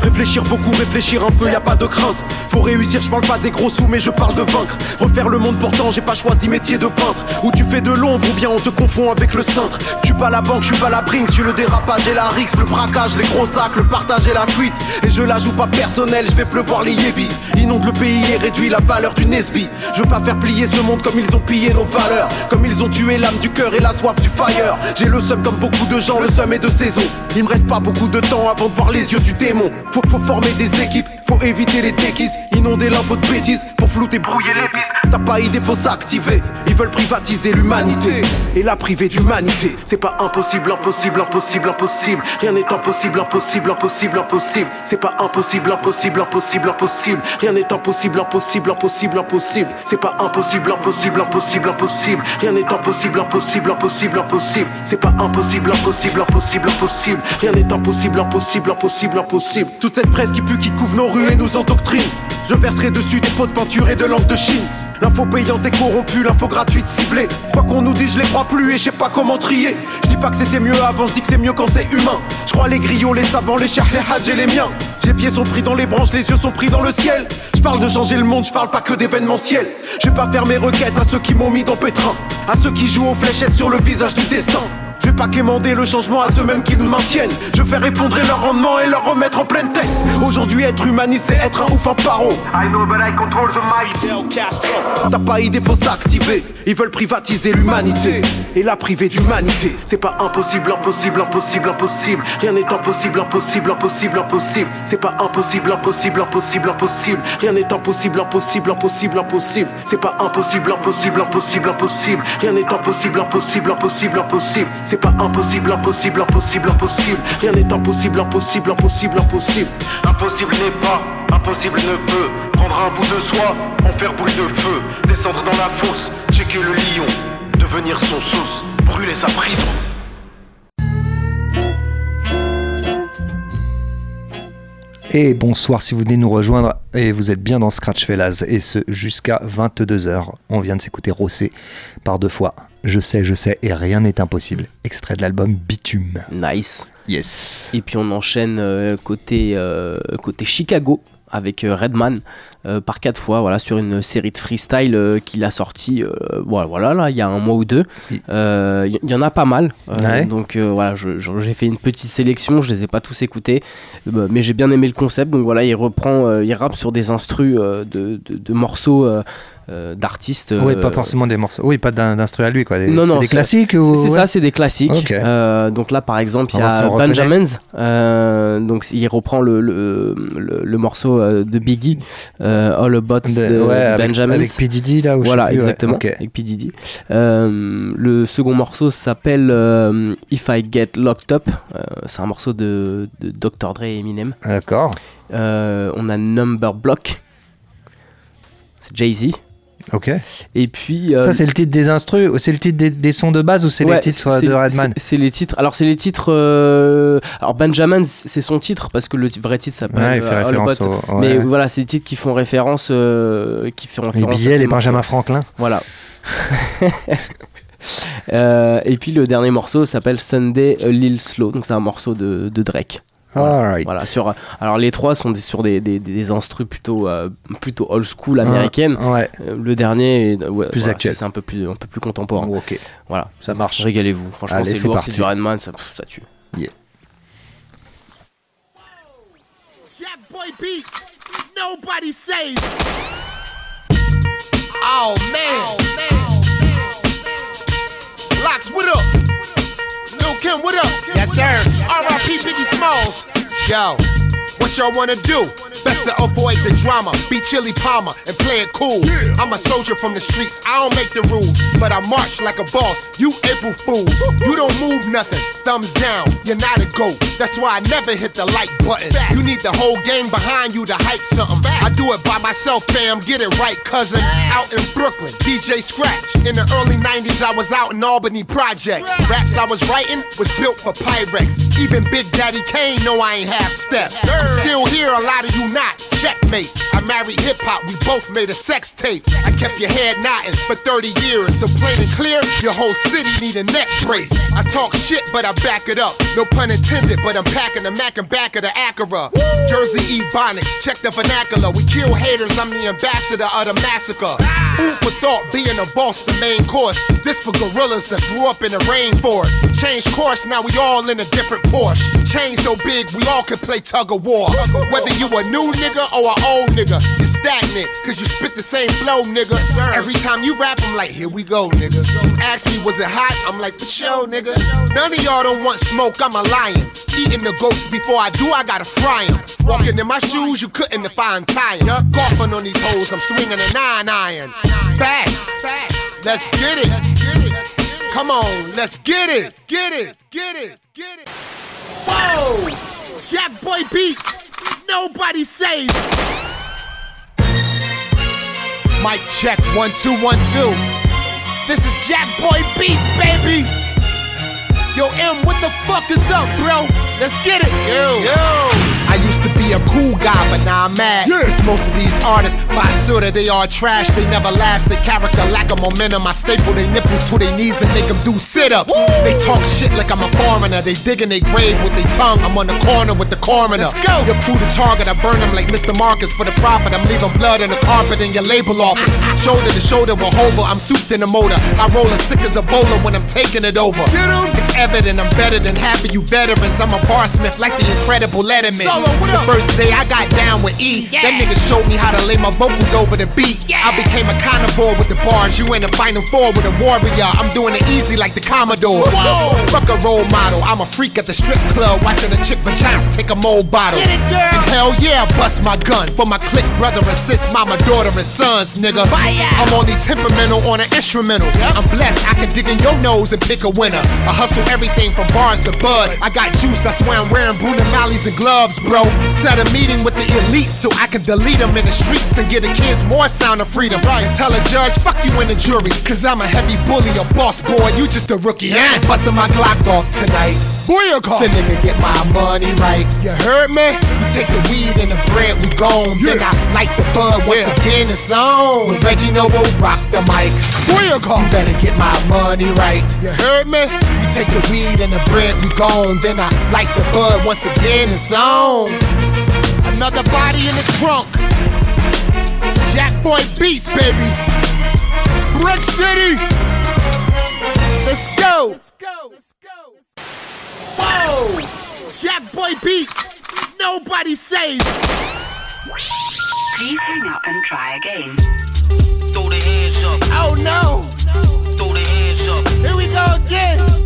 Réfléchir beaucoup, réfléchir un peu, y a pas de crainte. Faut réussir, je parle pas des gros sous, mais je parle de vaincre. Refaire le monde pourtant, j'ai pas choisi métier de peintre. Où tu fais de l'ombre ou bien on te confond avec le cintre. Suis pas la banque, je suis pas la brinks, je suis le dérapage et la rix, le braquage, les gros sacs, le partage et la fuite. Et je la joue pas personnel, je vais pleuvoir les yébis. Inonde le pays et réduit la valeur du Nesby. Je veux pas faire plier ce monde comme ils ont pillé nos valeurs. Comme ils ont tué l'âme du cœur et la soif du fire. J'ai le seum comme beaucoup de gens, le seum est de saison. Il me reste pas beaucoup de temps avant de voir les yeux du démon. Faut, faut former des équipes, faut éviter les déquises. Inonder l'info de bêtises pour flouter, brouiller les pistes. T'as pas idée, faut s'activer. Ils veulent privatiser l'humanité et la priver d'humanité. C'est pas impossible, impossible, impossible, impossible. Rien n'est impossible, impossible, impossible, impossible. C'est pas impossible, impossible, impossible, impossible. Rien n'est impossible, impossible, impossible, impossible. C'est pas impossible, impossible, impossible, impossible. Rien n'est impossible, impossible, impossible, impossible. C'est pas impossible, impossible, impossible, impossible. Rien n'est impossible, impossible, impossible, impossible. Toute cette presse qui pue, qui couvre nos rues et nous endoctrine. Je verserai dessus des pots de peinture et de lampe de Chine. L'info payante est corrompue, l'info gratuite ciblée. Quoi qu'on nous dise, je les crois plus et je sais pas comment trier. Je dis pas que c'était mieux avant, je dis que c'est mieux quand c'est humain. Je crois les griots, les savants, les chers, les hadj et les miens. Les pieds sont pris dans les branches, les yeux sont pris dans le ciel. Je parle de changer le monde, je parle pas que d'événementiel. Je vais pas faire mes requêtes à ceux qui m'ont mis dans pétrin, à ceux qui jouent aux fléchettes sur le visage du destin. Je vais pas quémander le changement à ceux mêmes qui nous maintiennent. Je fais répondre leur rendement et leur remettre en pleine tête. Aujourd'hui, être humaniste, c'est être un ouf en paro. I know, but I control the mic. T'as pas idée, faut s'activer. Ils veulent privatiser l'humanité et la priver d'humanité. C'est pas impossible, impossible, impossible, impossible. Rien n'est impossible, impossible, impossible, impossible. C'est pas impossible, impossible, impossible, impossible. Rien n'est impossible, impossible, impossible, impossible. C'est pas impossible, impossible, impossible, impossible. Rien n'est impossible, impossible, impossible, impossible. C'est pas impossible, impossible, impossible, impossible. Rien n'est impossible, impossible, impossible, impossible. Impossible n'est pas, impossible ne peut. Prendre un bout de soi, en faire boule de feu. Descendre dans la fosse, checker le lion. Devenir son sauce, brûler sa prison. Et bonsoir si vous venez nous rejoindre et vous êtes bien dans Scratch Fellas et ce jusqu'à 22h. On vient de s'écouter Rossé par deux fois. Je sais, je sais et rien n'est impossible. Extrait de l'album Bitume. Nice. Yes. Et puis on enchaîne euh, côté, euh, côté Chicago avec euh, Redman euh, par quatre fois voilà sur une série de freestyle euh, qu'il a sorti euh, voilà, voilà là il y a un mois ou deux il euh, y, y en a pas mal euh, Ouais. donc voilà j'ai fait une petite sélection je les ai pas tous écoutés mais j'ai bien aimé le concept donc voilà il reprend il rappe sur des instrus de, de- de morceaux euh, euh, d'artistes Oui, pas forcément des morceaux. Oui, pas d'instru à lui, quoi. Des, non, non, c'est des classiques c'est- ou... C'est ouais. ça, c'est des classiques. Ok. Euh, donc là, par exemple, il y va a. Benjamins. Donc il reprend le, le, le- le morceau de Biggie, euh, All About de, De- de ouais, avec- P. Diddy, là, je sais Voilà, ouais. exactement. Avec P. Diddy. Euh, le second morceau s'appelle euh, If I Get Locked Up. Euh, c'est un morceau de, de Dr. Dre et Eminem. D'accord. Euh, on a Number Block. C'est Jay-Z. Ok. Et puis. euh, Ça, c'est le titre des instrus, c'est le titre des, des sons de base ou c'est Ouais, les titres c'est- de Redman c'est- C'est les titres. Alors c'est les titres. euh, Alors Benjamin, c'est son titre parce que le t- vrai titre s'appelle. Ouais, il fait euh, au- Mais ouais. voilà, c'est les titres qui font référence, euh, qui font Les référence. à billets, les morceaux. Benjamin Franklin. Voilà. Euh, et puis le dernier morceau s'appelle Sunday a Little Slow, donc c'est un morceau de, de Drake. Alright. Voilà, sur, alors les trois sont des, sur des, des, des instrus plutôt, euh, plutôt old school américaine. Ouais. Euh, le dernier est ouais, Plus voilà, actuel. c'est- un peu plus, un peu plus contemporain. ok. Voilà. Ça marche. Régalez-vous. Franchement, Allez, c'est c'est lourd, parti. c'est du Redman, ça, pff, ça tue. Yeah. Jack Boy Beats, nobody saves. Oh man. Locks, what up? Lil Kim, what up? Yes, sir. R.I.P. Biggie Smalls. Yo, what y'all wanna do? Best to avoid the drama. Be Chili Palmer and play it cool. I'm a soldier from the streets. I don't make the rules, but I march like a boss. You April fools. You don't move nothing. Thumbs down. You're not a goat. That's why I never hit the like button. You need the whole gang behind you to hype something. I do it by myself, fam. Get it right, cousin. Out in Brooklyn, DJ Scratch. In the early 90s, I was out in Albany Projects. Raps I was writing was built for Pyrex. Even Big Daddy Kane know I ain't half steps. I'm still here, a lot of you not. Checkmate. I married hip hop, we both made a sex tape. I kept your head nodding for 30 years. So plain and clear, your whole city need a neck brace. I talk shit, but I back it up. No pun intended, but I'm packing the Mac and back of the Acura. Jersey Ebonics, check the vernacular. We kill haters, I'm the ambassador of the massacre. Food for thought, being a boss, the main course. This for gorillas that grew up in the rainforest. Change course, now we all in a different Porsche. Chain so big, we all can play tug of war. Whether you a new nigga or an old nigga, you stagnant, cause you spit the same flow, nigga. Sir. Every time you rap, I'm like, here we go, nigga. Ask me, was it hot? I'm like, for sure, nigga. None of y'all don't want smoke, I'm a lion. Eating the ghosts before I do, I gotta fry 'em. Walking in my shoes, you couldn't if untie 'em. Golfing on these hoes, I'm swinging a nine iron. Facts. Let's get it. Let's get it. Come on, let's get it. Get it. Get it. Get it. Whoa! Jack Boy Beats. Nobody saves. Mic check one two one two. This is Jack Boy Beats, baby. Yo, M, what the fuck is up, bro? Let's get it. Yo, yo. I to be a cool guy, but now I'm mad. Most of these artists, basura, they are trash. They never last. Their character lack of momentum. I staple their nipples to their knees and make them do sit-ups. They talk shit like I'm a foreigner. They dig in their grave with their tongue. I'm on the corner with the coroner. Let's go. Your crew the target. I burn them like Mr. Marcus for the profit. I'm leaving blood in the carpet in your label office. Ah, ah, ah. Shoulder to shoulder with Hova. I'm souped in the motor. I roll as sick as a bowler when I'm taking it over. It's evident I'm better than half of you veterans. I'm a barsmith like the incredible Letterman. The first day I got down with E, that nigga showed me how to lay my vocals over the beat. Yeah. I became a carnivore with the bars. You ain't a final four with a warrior. I'm doing it easy like the Commodore. Fuck a role model. I'm a freak at the strip club watching a chick vagina take a mold bottle. And hell yeah, bust my gun for my clique, brother and sis, mama, daughter, and sons, nigga. I'm only temperamental on an instrumental. I'm blessed, I can dig in your nose and pick a winner. I hustle everything from bars to bud. I got juice, that's why I'm wearing Bruno Mallies and gloves, bro. Set a meeting with the elite so I can delete them in the streets and give the kids more sound of freedom. And tell a judge, fuck you in the jury, cause I'm a heavy bully, a boss boy, you just a rookie. Yeah. Busting my Glock off tonight. Booyaka! So nigga get my money right. You heard me? You take the weed and the bread, we gone. Then I light the bud once again, it's on. When Reggie Noble rock the mic. Booyaka! You better get my money right. You heard me? You take the weed and the bread, we gone. Then I light the bud once again, it's on. Another body in the trunk. Jack Boy Beats, baby. Brick City. Let's go. Let's go. Let's go. Whoa! Jack Boy Beats. Nobody saves. Please hang up and try again. Throw the hands up. Oh no. Throw the hands up. Here we go again.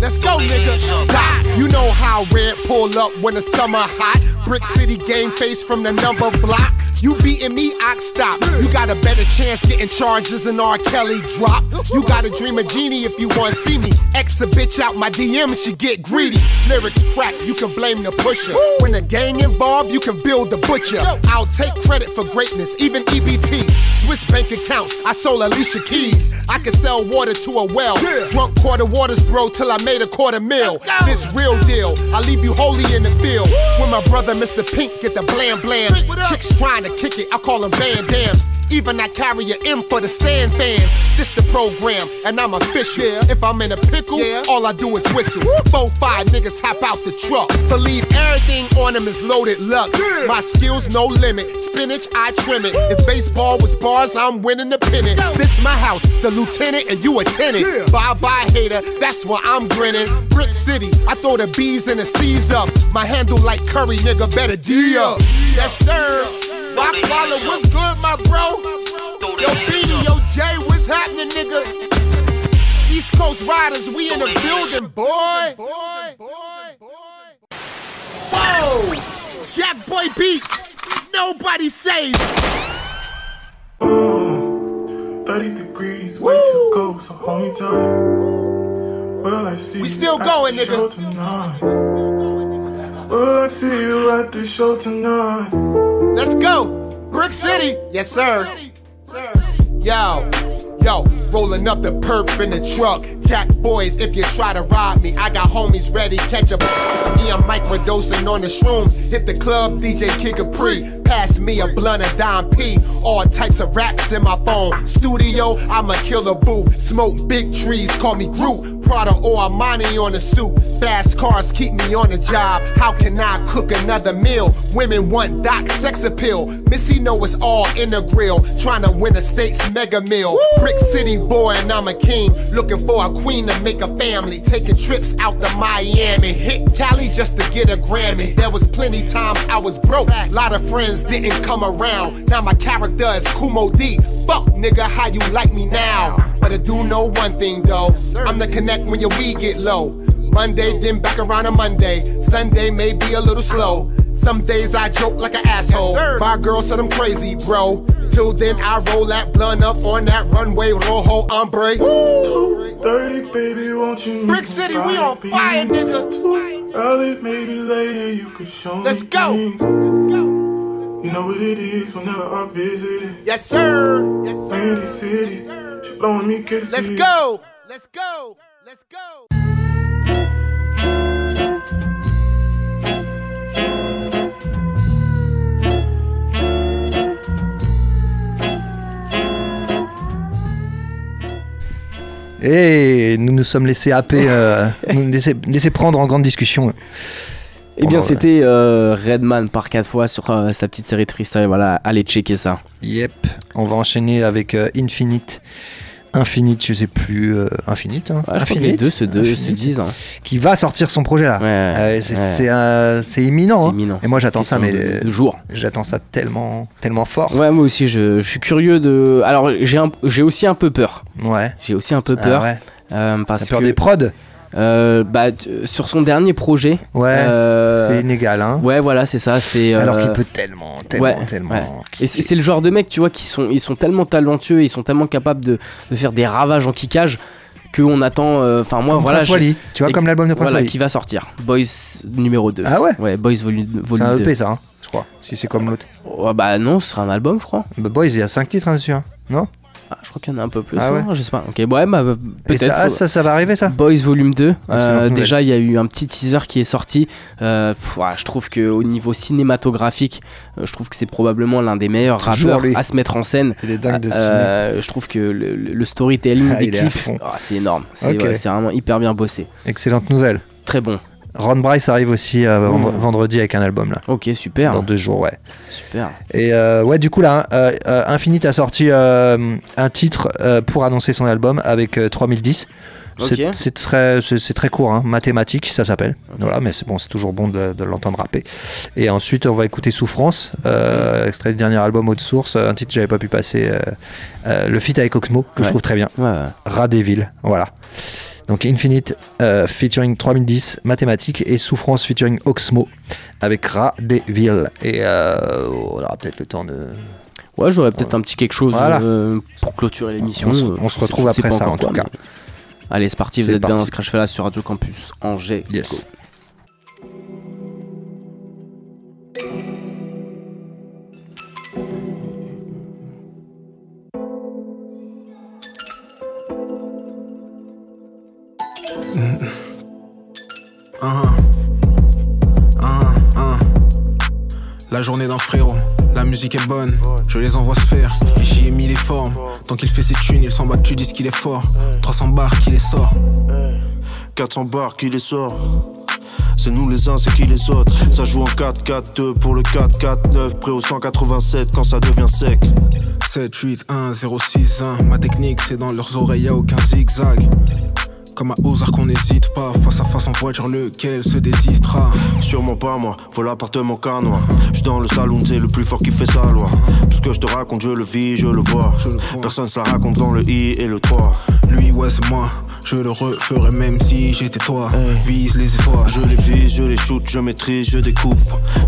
Let's go, nigga. You know how red pull up when the summer hot. Brick City game face from the number block. You beating me, I stop. You got a better chance getting charges than R. Kelly drop. You gotta dream a genie if you wanna see me. X the bitch out my DM, she get greedy. Lyrics crack, you can blame the pusher. When the gang involved, you can build the butcher. I'll take credit for greatness, even EBT. Swiss bank accounts, I sold Alicia Keys. I can sell water to a well. Drunk quarter waters, bro, till I made a quarter mil. This real deal, I leave you holy in the field. When my brother Mr. Pink get the blam blams. Chicks trying to kick it, I call them Van Dams. Even I carry an M for the stand fans. This the program, and I'm official. If I'm in a pickle, yeah. all I do is whistle. Four, five niggas hop out the truck. Believe everything on them is loaded luck. My skills no limit. Spinach, I trim it. If baseball was bars, I'm winning the pennant. This my house, the lieutenant, and you a tenant. Bye bye, hater, that's why I'm grinning. Brick City, I throw the B's and the C's up. My handle like Curry, nigga, better D up. Yes, sir. Rock Waller, what's good, my bro? Yo, Beanie, yo, Jay, what's happening, nigga? East Coast Riders, we in the building, boy. Boy, boy, boy. Whoa! Jack Boy Beats, nobody safe. 30 degrees, way to go, so hold me tight. Well, I see We still going, nigga. show tonight. Well, I see you at the show tonight. Let's go. Brick City. Yes, sir. Yo, yo, rolling up the perp in the truck. Jack boys, if you try to rob me, I got homies ready. Catch up. Me, I'm microdosing on the shrooms. Hit the club, DJ Kid Capri. Pass me a blunt of Dime P. All types of raps in my phone. Studio, I'm a killer boo. Smoke big trees, call me Groot. Prada or Armani on the suit. Fast cars keep me on the job. How can I cook another meal? Women want Doc sex appeal. Missy know it's all in the grill. Trying to win a state's mega meal. Brick City boy and I'm a king. Looking for a queen to make a family. Taking trips out to Miami. Hit Cali just to get a Grammy. There was plenty times I was broke. Lot of friends didn't come around. Now my character is Kumo D. Fuck nigga, how you like me now? But I do know one thing though. I'm the connect when your weed get low. Monday, then back around on Monday. Sunday may be a little slow. Some days I joke like an asshole. My girl said I'm crazy, bro. Till then, I roll that blunt up on that runway, rojo hombre. 30, baby, won't you Brick City, we on me? fire, nigga. Early, maybe later, you could show Let's me go. things. You know what it is whenever I visit. Yes, sir. Yes, Windy City, she blowing me kisses. Let's go. Let's go. Let's go. Et nous nous sommes laissés happer, euh, nous prendre en grande discussion. Eh bien, Pendant- c'était euh, Redman par quatre fois sur euh, sa petite série Tristan. Voilà, allez checker ça. Yep. On va enchaîner avec euh, Infinite. Infinite, je sais plus. euh, Infinite, hein. Ouais, je crois que les Infinite, deux se, deux se Infinite. disent. hein. Qui va sortir son projet là. Euh, c'est ouais. euh, c'est imminent. Hein. imminent, Et moi j'attends ça, mais de- de jours. J'attends ça tellement, tellement fort. Ouais, moi aussi, je, je suis curieux de. Alors, j'ai aussi un peu peur. Ouais. J'ai aussi un peu Ah peur. euh, parce peur que, des prods? Euh, bah, t- Sur son dernier projet. Ouais. euh, C'est inégal, hein. Ouais, voilà, c'est ça. C'est. Alors euh, qu'il peut tellement, tellement, ouais, tellement. ouais. Et c'est c'est le genre de mecs, tu vois, qui sont, ils sont tellement talentueux, ils sont tellement capables de, de faire des ravages en kickage qu'on attend. euh, Enfin, moi, Comme voilà. Prince je- Wally, tu vois, comme l'album de Prince Voilà, Wally. qui va sortir. Boys numéro 2. Ah ouais Ouais, Boys volume, C'est volume un 2. EP ça, hein, je crois. Si c'est comme l'autre. Ouais, bah non, ce sera un album, je crois. Bah, Boys, il y a 5 titres hein, dessus, hein. non? Ah, je crois qu'il y en a un peu plus. Ah ouais hein, Je sais pas. Ok, ouais, bah, peut-être. ça, ah, ça, ça va arriver ça Boys Volume 2. Excellente Euh, déjà, il y a eu un petit teaser qui est sorti. Euh, pff, ouais, je trouve qu'au niveau cinématographique, euh, je trouve que c'est probablement l'un des meilleurs Toujours rappeurs lui. à se mettre en scène. Il est dingue de je trouve que le, le- storytelling Ah, des clips, ah, c'est énorme. Ouais, c'est vraiment hyper bien bossé. Excellente nouvelle. Très bon. Ron Bryce arrive aussi euh, vendre- vendredi avec un album là. Ok, super. Dans deux jours, ouais. Super. Et euh, ouais, du coup là, euh, euh, Infinite a sorti un titre pour annoncer son album avec euh, 3010. C'est très, c'est- très court, hein. mathématiques ça s'appelle. Voilà, mais c'est bon, c'est toujours bon de, de l'entendre rapper. Et ensuite, on va écouter Souffrance, euh, extrait du dernier album Haute Source, un titre que j'avais pas pu passer, euh, euh, le feat avec Oxmo, que je trouve très bien. Ouais, ouais. Rat des villes, voilà. Donc Infinite euh, featuring 3010, mathématiques et Souffrance featuring Oxmo avec Rat des villes. Et euh, on aura peut-être le temps de. Ouais, j'aurais peut-être un petit quelque chose Voilà. euh, pour clôturer l'émission. On se- on retrouve après ça, en tout quoi, cas. mais- Allez, c'est parti, vous êtes bien dans Scratch Fella sur Radio Campus Angers. Yes. Go. La journée d'un frérot. La musique est bonne, je les envoie se faire. Et j'y ai mis les formes. Tant qu'il fait ses thunes, il s'en bat, tu dis qu'il est fort. 300 bars qu'il les sort. 400 bars qui les sort. C'est nous les uns, c'est qui les autres. Ça joue en 4-4-2 pour le 4-4-9. Prêt au 187 quand ça devient sec. 7, 8, 1, 0, 6, 1. Ma technique, c'est dans leurs oreilles, y'a aucun zigzag. Comme à Ozark, on n'hésite pas. Face à face en voiture, lequel se désistera Sûrement pas moi, faut l'appartement canois. J'suis dans le salon, c'est le plus fort qui fait sa loi. Tout ce que je te raconte, je le vis, je le vois. Personne ça raconte dans le I et le 3. Lui, ouais, c'est moi. Je le referais même si j'étais toi. Vise les étoiles. Je les vise, je les shoot, je maîtrise, je découpe.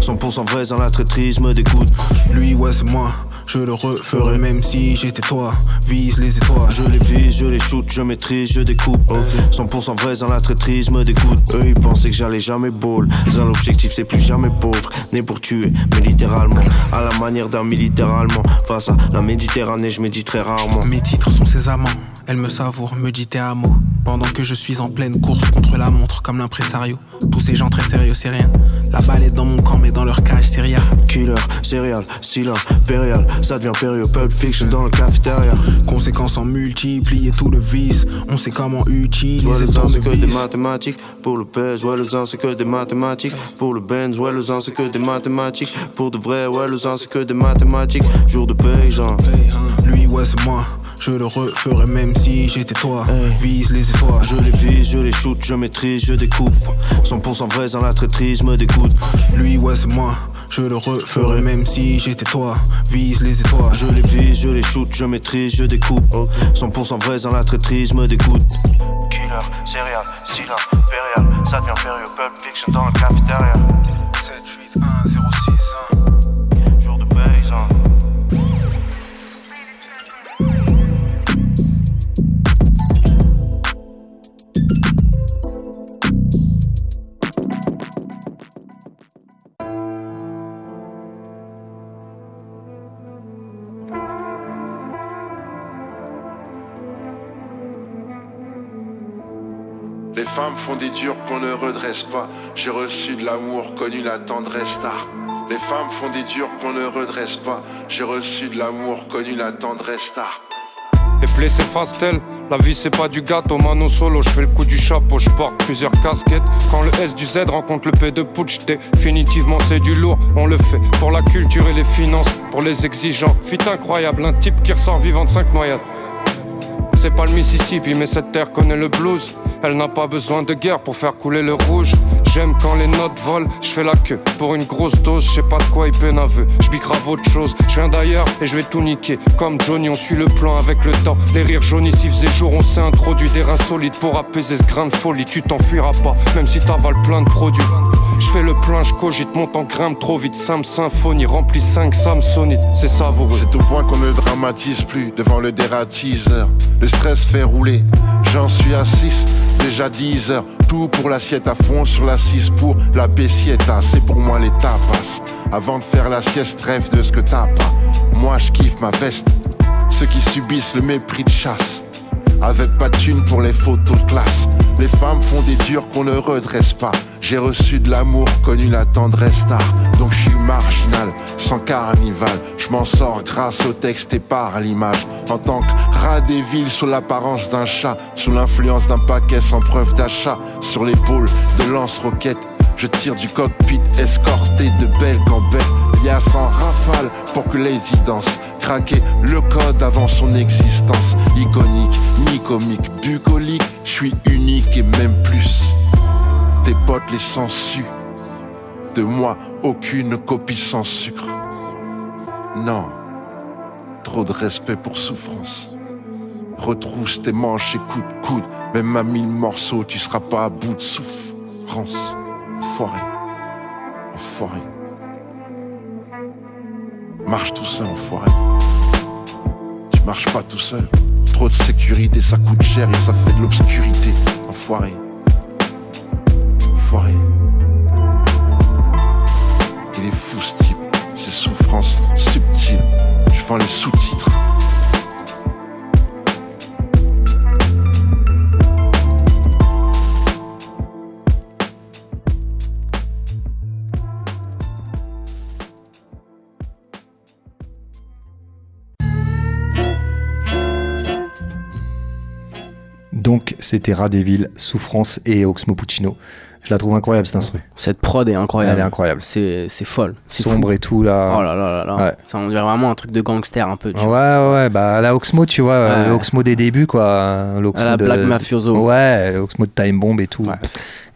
100% vrai dans la traîtrise me dégoûte. Lui, ouais, c'est moi. Je le referais même si j'étais toi. Vise les étoiles. Je les vise, je les shoot, je maîtrise, je découpe. 100% vrai dans la traîtrise me dégoûte. Eux ils pensaient que j'allais jamais ball. Dans l'objectif c'est plus jamais pauvre. Né pour tuer, mais littéralement. À la manière d'un militaire allemand. Face à la Méditerranée, je médite très rarement. Mes titres sont ses amants. Elle me savoure, me dit tes mots. Pendant que je suis en pleine course contre la montre comme l'impresario. Tous ces gens très sérieux, c'est rien. La balle est dans mon camp, mais dans leur cage, c'est rien. Killer, céréal, silent, périal. Ça devient période, pulp fiction dans le cafétéria. Conséquences en multiplier tout le vice. On sait comment utiliser Ouais, le ton c'est que des mathématiques. Pour le pèse, ouais, le temps c'est que des mathématiques. Pour le Benz, ouais, le temps c'est que des mathématiques. Pour de vrai, ouais, le temps c'est que des mathématiques. Jour de paysan. Lui, ouais, c'est moi. Je le referais même si j'étais toi. Vise les étoiles. Je les vise, je les shoot, je maîtrise, je découpe. 100% vrai dans la traîtrise me dégoûte. Lui, ouais, c'est moi. Je le referais même si j'étais toi. Vise les étoiles. Je les vise, je les shoot, je maîtrise, je découpe. 100% vrai dans la traîtrise me dégoûte. Killer, céréal, silent, périal. Ça devient période, pulp fiction dans le cafétéria. 7, 8, 1, 0, 6, femmes font des durs qu'on ne redresse pas. J'ai reçu de l'amour, connu la tendresse. Les femmes font des durs qu'on ne redresse pas. J'ai reçu de l'amour, connu la tendresse tard. Les plaies s'effacent-elles? La vie c'est pas du gâteau, mano solo, je fais le coup du chapeau, je porte plusieurs casquettes. Quand le S du Z rencontre le P de Putsch, définitivement c'est du lourd. On le fait pour la culture et les finances, pour les exigeants. Fit incroyable, un type qui ressort vivant de 5 noyades. C'est pas le Mississippi, mais cette terre connaît le blues. Elle n'a pas besoin de guerre pour faire couler le rouge. J'aime quand les notes volent, je fais la queue pour une grosse dose. Je sais pas de quoi il peine aveu. Je grave autre chose. Je viens d'ailleurs et je vais tout niquer. Comme Johnny, on suit le plan avec le temps. Les rires jaunis, s'il faisait jour, on s'est introduit des reins solides pour apaiser ce grain de folie. Tu t'enfuiras pas, même si t'avales plein de produits. Je fais le plein, je cogite, monte en grimpe trop vite. Sam symphonie, rempli 5 Samsonite. C'est savoureux. C'est au point qu'on ne dramatise plus devant le dératiseur. Le stress fait rouler, j'en suis à 6, déjà 10 heures. Tout pour l'assiette à fond sur la 6 pour la bessietta. C'est pour moi les tapas. Avant de faire la sieste, rêve de ce que t'as pas. Moi je kiffe ma veste. Ceux qui subissent le mépris de chasse. Avec pas de thune pour les photos de classe. Les femmes font des durs qu'on ne redresse pas. J'ai reçu de l'amour, connu la tendresse tard. Donc je suis marginal, sans carnival. Je m'en sors grâce au texte et par l'image. En tant que rat des villes, sous l'apparence d'un chat. Sous l'influence d'un paquet sans preuve d'achat. Sur l'épaule de lance-roquette. Je tire du cockpit escorté de belles gambettes. Lias en rafale pour que Lady danse. Craquer le code avant son existence. Iconique, ni comique, bucolique. Je suis unique et même plus. Tes potes les sensus. De moi, aucune copie sans sucre. Non, trop de respect pour souffrance. Retrousse tes manches et coude de coude. Même à mille morceaux, tu seras pas à bout de souffrance. Enfoiré. Enfoiré. Marche tout seul, enfoiré. Tu marches pas tout seul. Trop de sécurité, ça coûte cher et ça fait de l'obscurité. Enfoiré. Enfoiré. Il est fou ce type. Ses souffrances subtiles. Je vends les sous-titres. Donc c'était Radeville, Souffrance et Oxmo Puccino. Je la trouve incroyable cette instru. Cette prod est incroyable. Elle est incroyable. C'est c'est folle. C'est Sombre fou. et tout là. Oh là là là là. Ouais. Ça on dirait vraiment un truc de gangster un peu. Tu Ouais, vois. ouais, bah la Oxmo, tu vois, Ouais. le Oxmo des débuts, quoi. L'Oxmo la de- Black Mafioso. Ouais, l'Oxmo de Time Bomb et tout.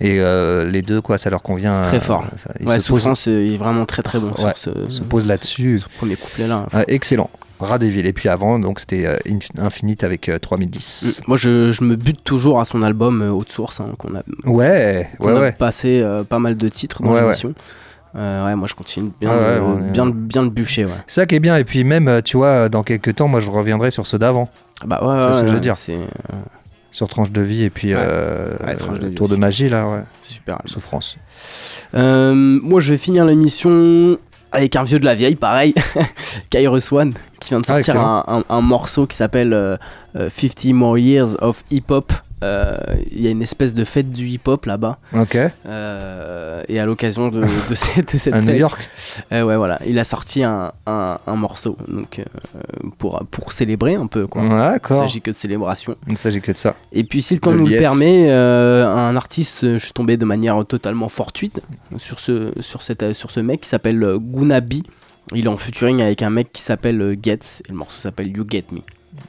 Et euh, les deux, quoi, ça leur convient. C'est très euh, fort. ils Ouais, Souffrance euh, est vraiment très très bon sur ce, se pose là-dessus. ce premier couplet là. Excellent. Radeville. Et puis avant, donc c'était euh, Inf- Infinite avec euh, 3010. Moi je, je me bute toujours à son album euh, Haute Source hein, qu'on a, Ouais, qu'on ouais, a ouais. passé euh, pas mal de titres dans Ouais, ouais. l'émission. Euh, ouais, moi je continue bien, euh, est- bien, bien le bûcher. C'est ça qui est bien. Et puis même, euh, tu vois, dans quelques temps, moi je reviendrai sur ceux d'avant. Bah ouais, ouais, ce que je veux dire c'est, euh, Sur Tranche de vie et puis Ouais. euh, Ouais, Tranche de vie Tour de magie, là, ouais. Super. Souffrance. Euh, moi, je vais finir l'émission avec un vieux de la vieille, pareil, Kairos One, qui vient de Ah, sortir un, un- un morceau qui s'appelle euh, euh, 50 More Years of Hip Hop. Euh, Il y a une espèce de fête du hip hop là-bas. Ok. Euh, et à l'occasion de, de cette, de cette À New fête, York euh, ouais, voilà, il a sorti un, un- un morceau donc, euh, pour, pour célébrer un peu. Quoi. Ouais, d'accord. Il s'agit que de célébration. Il ne s'agit que de ça. Et puis, si le temps De nous le permet, euh, un artiste, euh, je suis tombé de manière totalement fortuite sur ce, sur cette, sur ce mec qui s'appelle euh, Gunabi. Il est en featuring avec un mec qui s'appelle euh, Getz, et le morceau s'appelle You Get Me.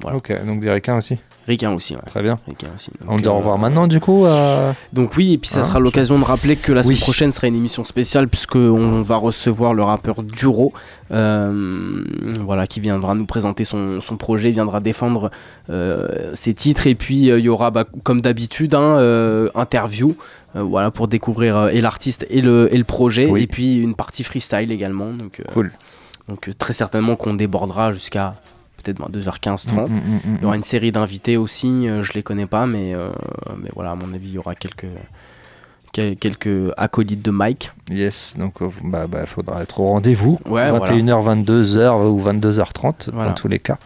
Voilà. Ok, donc des requins aussi. Ricain aussi, ouais. Très bien. Aussi. On Donc, doit euh, revoir maintenant, du coup. euh, Donc oui, et puis ça Hein, sera l'occasion de rappeler que la semaine Oui. prochaine sera une émission spéciale puisque on va recevoir le rappeur Duro, euh, voilà, qui viendra nous présenter son, son projet, viendra défendre ses titres et puis il y aura, bah, comme d'habitude, euh, interview. euh, voilà pour découvrir euh, et l'artiste et le, et le projet Oui. et puis une partie freestyle également donc, euh, Cool. donc très certainement qu'on débordera jusqu'à peut-être ben, 2h15 30 Mm, mm, mm, il y aura une série d'invités aussi, euh, je les connais pas, mais, euh, mais voilà, à mon avis, il y aura quelques, quel- quelques acolytes de Mike. Yes, donc euh, bah, bah, faudra être au rendez-vous. Ouais, 21h, 22h ou 22h30 Voilà. dans tous les cas.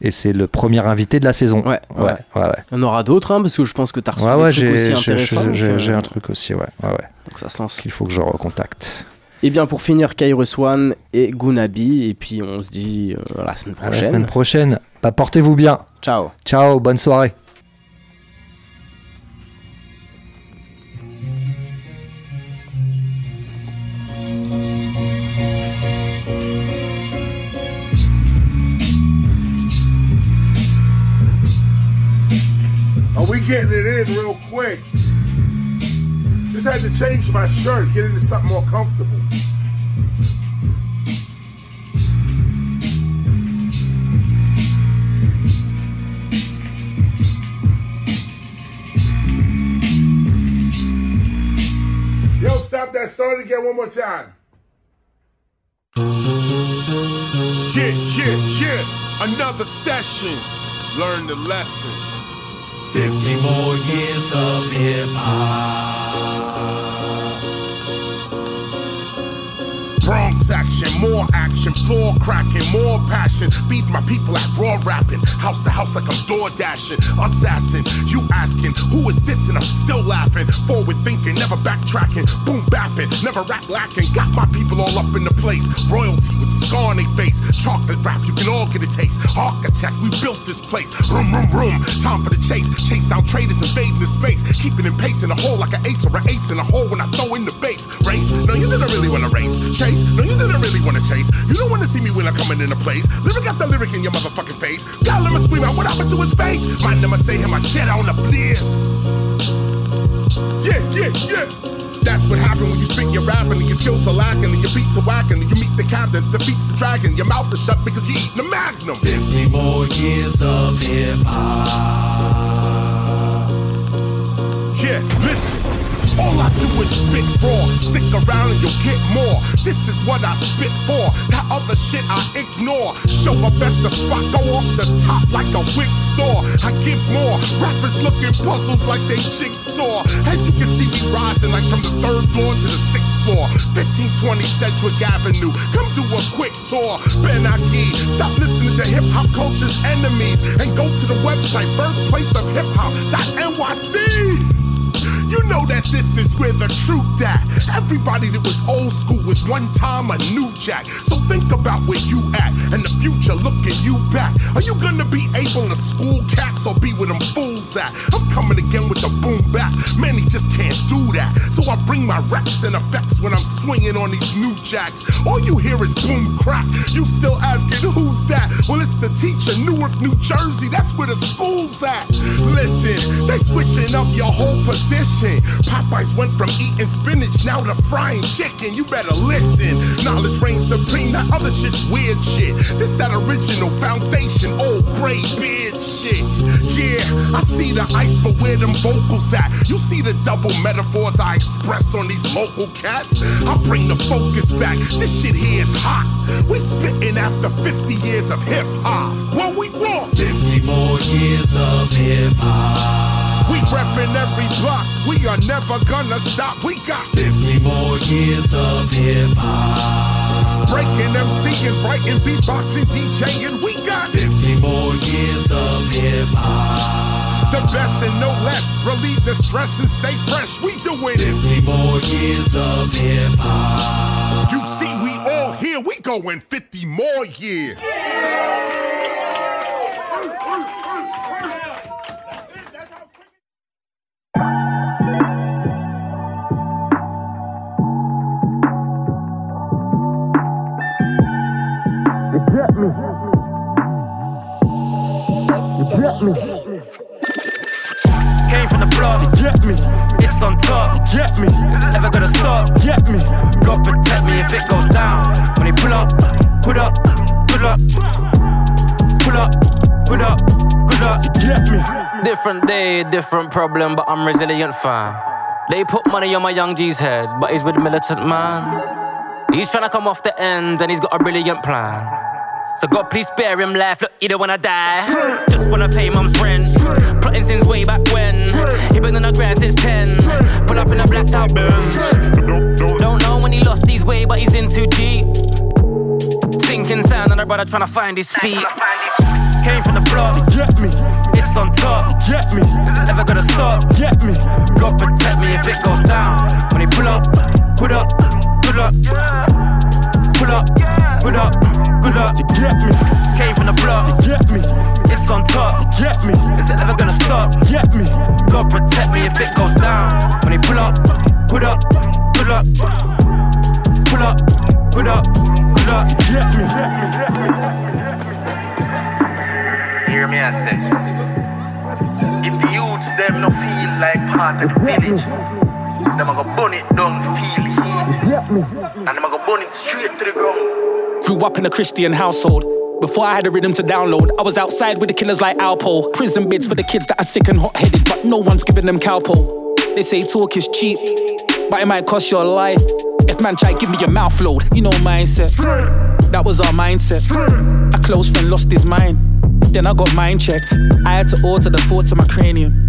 Et c'est le premier invité de la saison. Ouais, ouais, ouais. ouais. Il y en aura d'autres, hein, parce que je pense que tu as reçu Ouais, des ouais, trucs j'ai aussi intéressants. j'ai- euh, un truc aussi, ouais. ouais, ouais. Donc ça se lance. Qu'il faut que je recontacte. Et bien pour finir, Kairos One et Gunabi, et puis on se dit euh, à la semaine À la prochaine. semaine prochaine. Bah, portez-vous bien. Ciao. Ciao, bonne soirée. Are we getting it in real quick? Just had to change my shirt, get into something more comfortable. Yo, stop that. Start again one more time. Yeah, yeah, yeah. Another session. Learn the lesson. 50 more years of hip hop. More action, floor cracking, more passion. Beat my people at raw rapping, house to house like I'm door dashing. Assassin, you asking, who is this? And I'm still laughing. Forward thinking, never backtracking. Boom bapping, never rap lacking. Got my people all up in the place. Royalty with scar on their face. Chocolate rap, you can all get a taste. Architect, we built this place. Room, room, room. Time for the chase. Chase down traders, invading the space. Keeping in pace in a hole like an ace or an ace in a hole when I throw in the base. Race? No, you didn't really wanna race. Chase? No, you didn't really wanna chase. You don't wanna see me when I'm coming into place. Lyric after lyric in your motherfucking face. Y'all let me scream out what happened to his face. My name say him, I get on the bliss. Yeah, yeah, yeah. That's what happened when you spit your rapping and your skills are lacking and your beats are whacking and you meet the captain, the defeats the dragon. Your mouth is shut because you eating the magnum. 50 more years of hip hop. Yeah, listen. All I do is spit raw. Stick around and you'll get more. This is what I spit for. That other shit I ignore. Show up at the spot, go off the top like a wig store. I give more. Rappers looking puzzled like they jigsaw. As you can see me rising like from the third floor to the sixth floor. 1520 Sedgwick Avenue. Come do a quick tour. Ben Aki, stop listening to hip hop culture's enemies and go to the website birthplace of hip hop.nyc. You know that this is where the truth at. Everybody that was old school was one time a new jack. So think about where you at and the future looking you back. Are you gonna be able to school cats or be with them fools at? I'm coming again with the boom back. Many just can't do that. So I bring my reps and effects when I'm swinging on these new jacks. All you hear is boom crack. You still asking who's that? Well, it's the teacher, Newark, New Jersey. That's where the school's at. Listen, they switching up your whole position. Popeyes went from eating spinach now to frying chicken. You better listen. Knowledge reigns supreme. That other shit's weird shit. This that original foundation, old gray beard shit. Yeah, I see the ice, but where them vocals at? You see the double metaphors I express on these local cats? I bring the focus back. This shit here is hot. We spitting after 50 years of hip hop. What we want? 50 more years of hip hop. We reppin' every block. We are never gonna stop. We got 50 more years of hip hop. Breaking MCing, writing, beatboxing, DJing. We got 50 more years of hip hop. The best and no less. Relieve the stress and stay fresh. We doing 50 more years of hip hop. You see, we all here. We going 50 more years. You You get me. Came from the block. You get me. It's on top. You get me. It gonna stop? Get me. God protect me if it goes down. When he pull up, put up, pull up, pull up, put up, good up. You get me. Different day, different problem, but I'm resilient fine. They put money on my young G's head, but he's with militant man. He's trying to come off the ends and he's got a brilliant plan. So God, please spare him life. Look, either when I die, just wanna pay mum's rent. Plotting since way back when. He been on the ground since 10. Pull up in a blacked out Benz. Don't know when he lost his way, but he's in too deep. Sinking sand and a brother trying to find his feet. Came from the block. Get me. It's on top. Get me. Is it ever gonna stop? Get me. God protect me if it goes down. When he pull up, put up, pull up, pull up, put up, good up. You get me. Came from the block. You get me. It's on top. Get me. Is it ever gonna stop? Get me. God protect me if it goes down. When he pull up, put up, pull up, pull up, put up, good up. You get me. Hear me, I say. If the youths them no feel like part of the village, them a go burn it down, feel heat, and them a go burn it straight to the ground. Grew up in a Christian household. Before I had a rhythm to download, I was outside with the killers like Alpo. Prison bids for the kids that are sick and hot headed, but no one's giving them cowpo. They say talk is cheap, but it might cost your life. If man try give me your mouth load, you know mindset. That was our mindset. A close friend lost his mind. Then I got mind checked. I had to alter the thoughts of my cranium.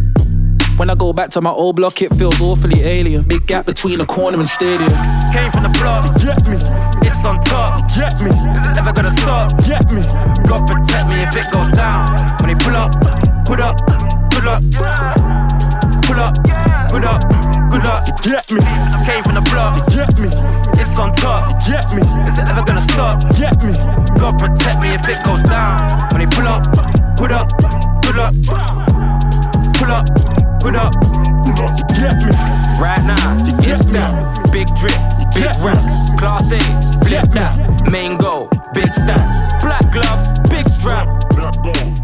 When I go back to my old block, it feels awfully alien. Big gap between the corner and stadium. Came from the block. Get me. It's on top. Get me. Is it ever gonna stop? Get me. God protect me if it goes down. When he pull up, put up, pull up, pull up, put up, good up. You get me. Came from the block. You get me. It's on top. You get me. Is it ever gonna stop? Get me. God protect me if it goes down. When he pull up, put up, pull up, pull up, Put up, Right now, you get down. Big drip, big racks, class A's, flip that. Main goal, big stats. black gloves, big strap. Black gold.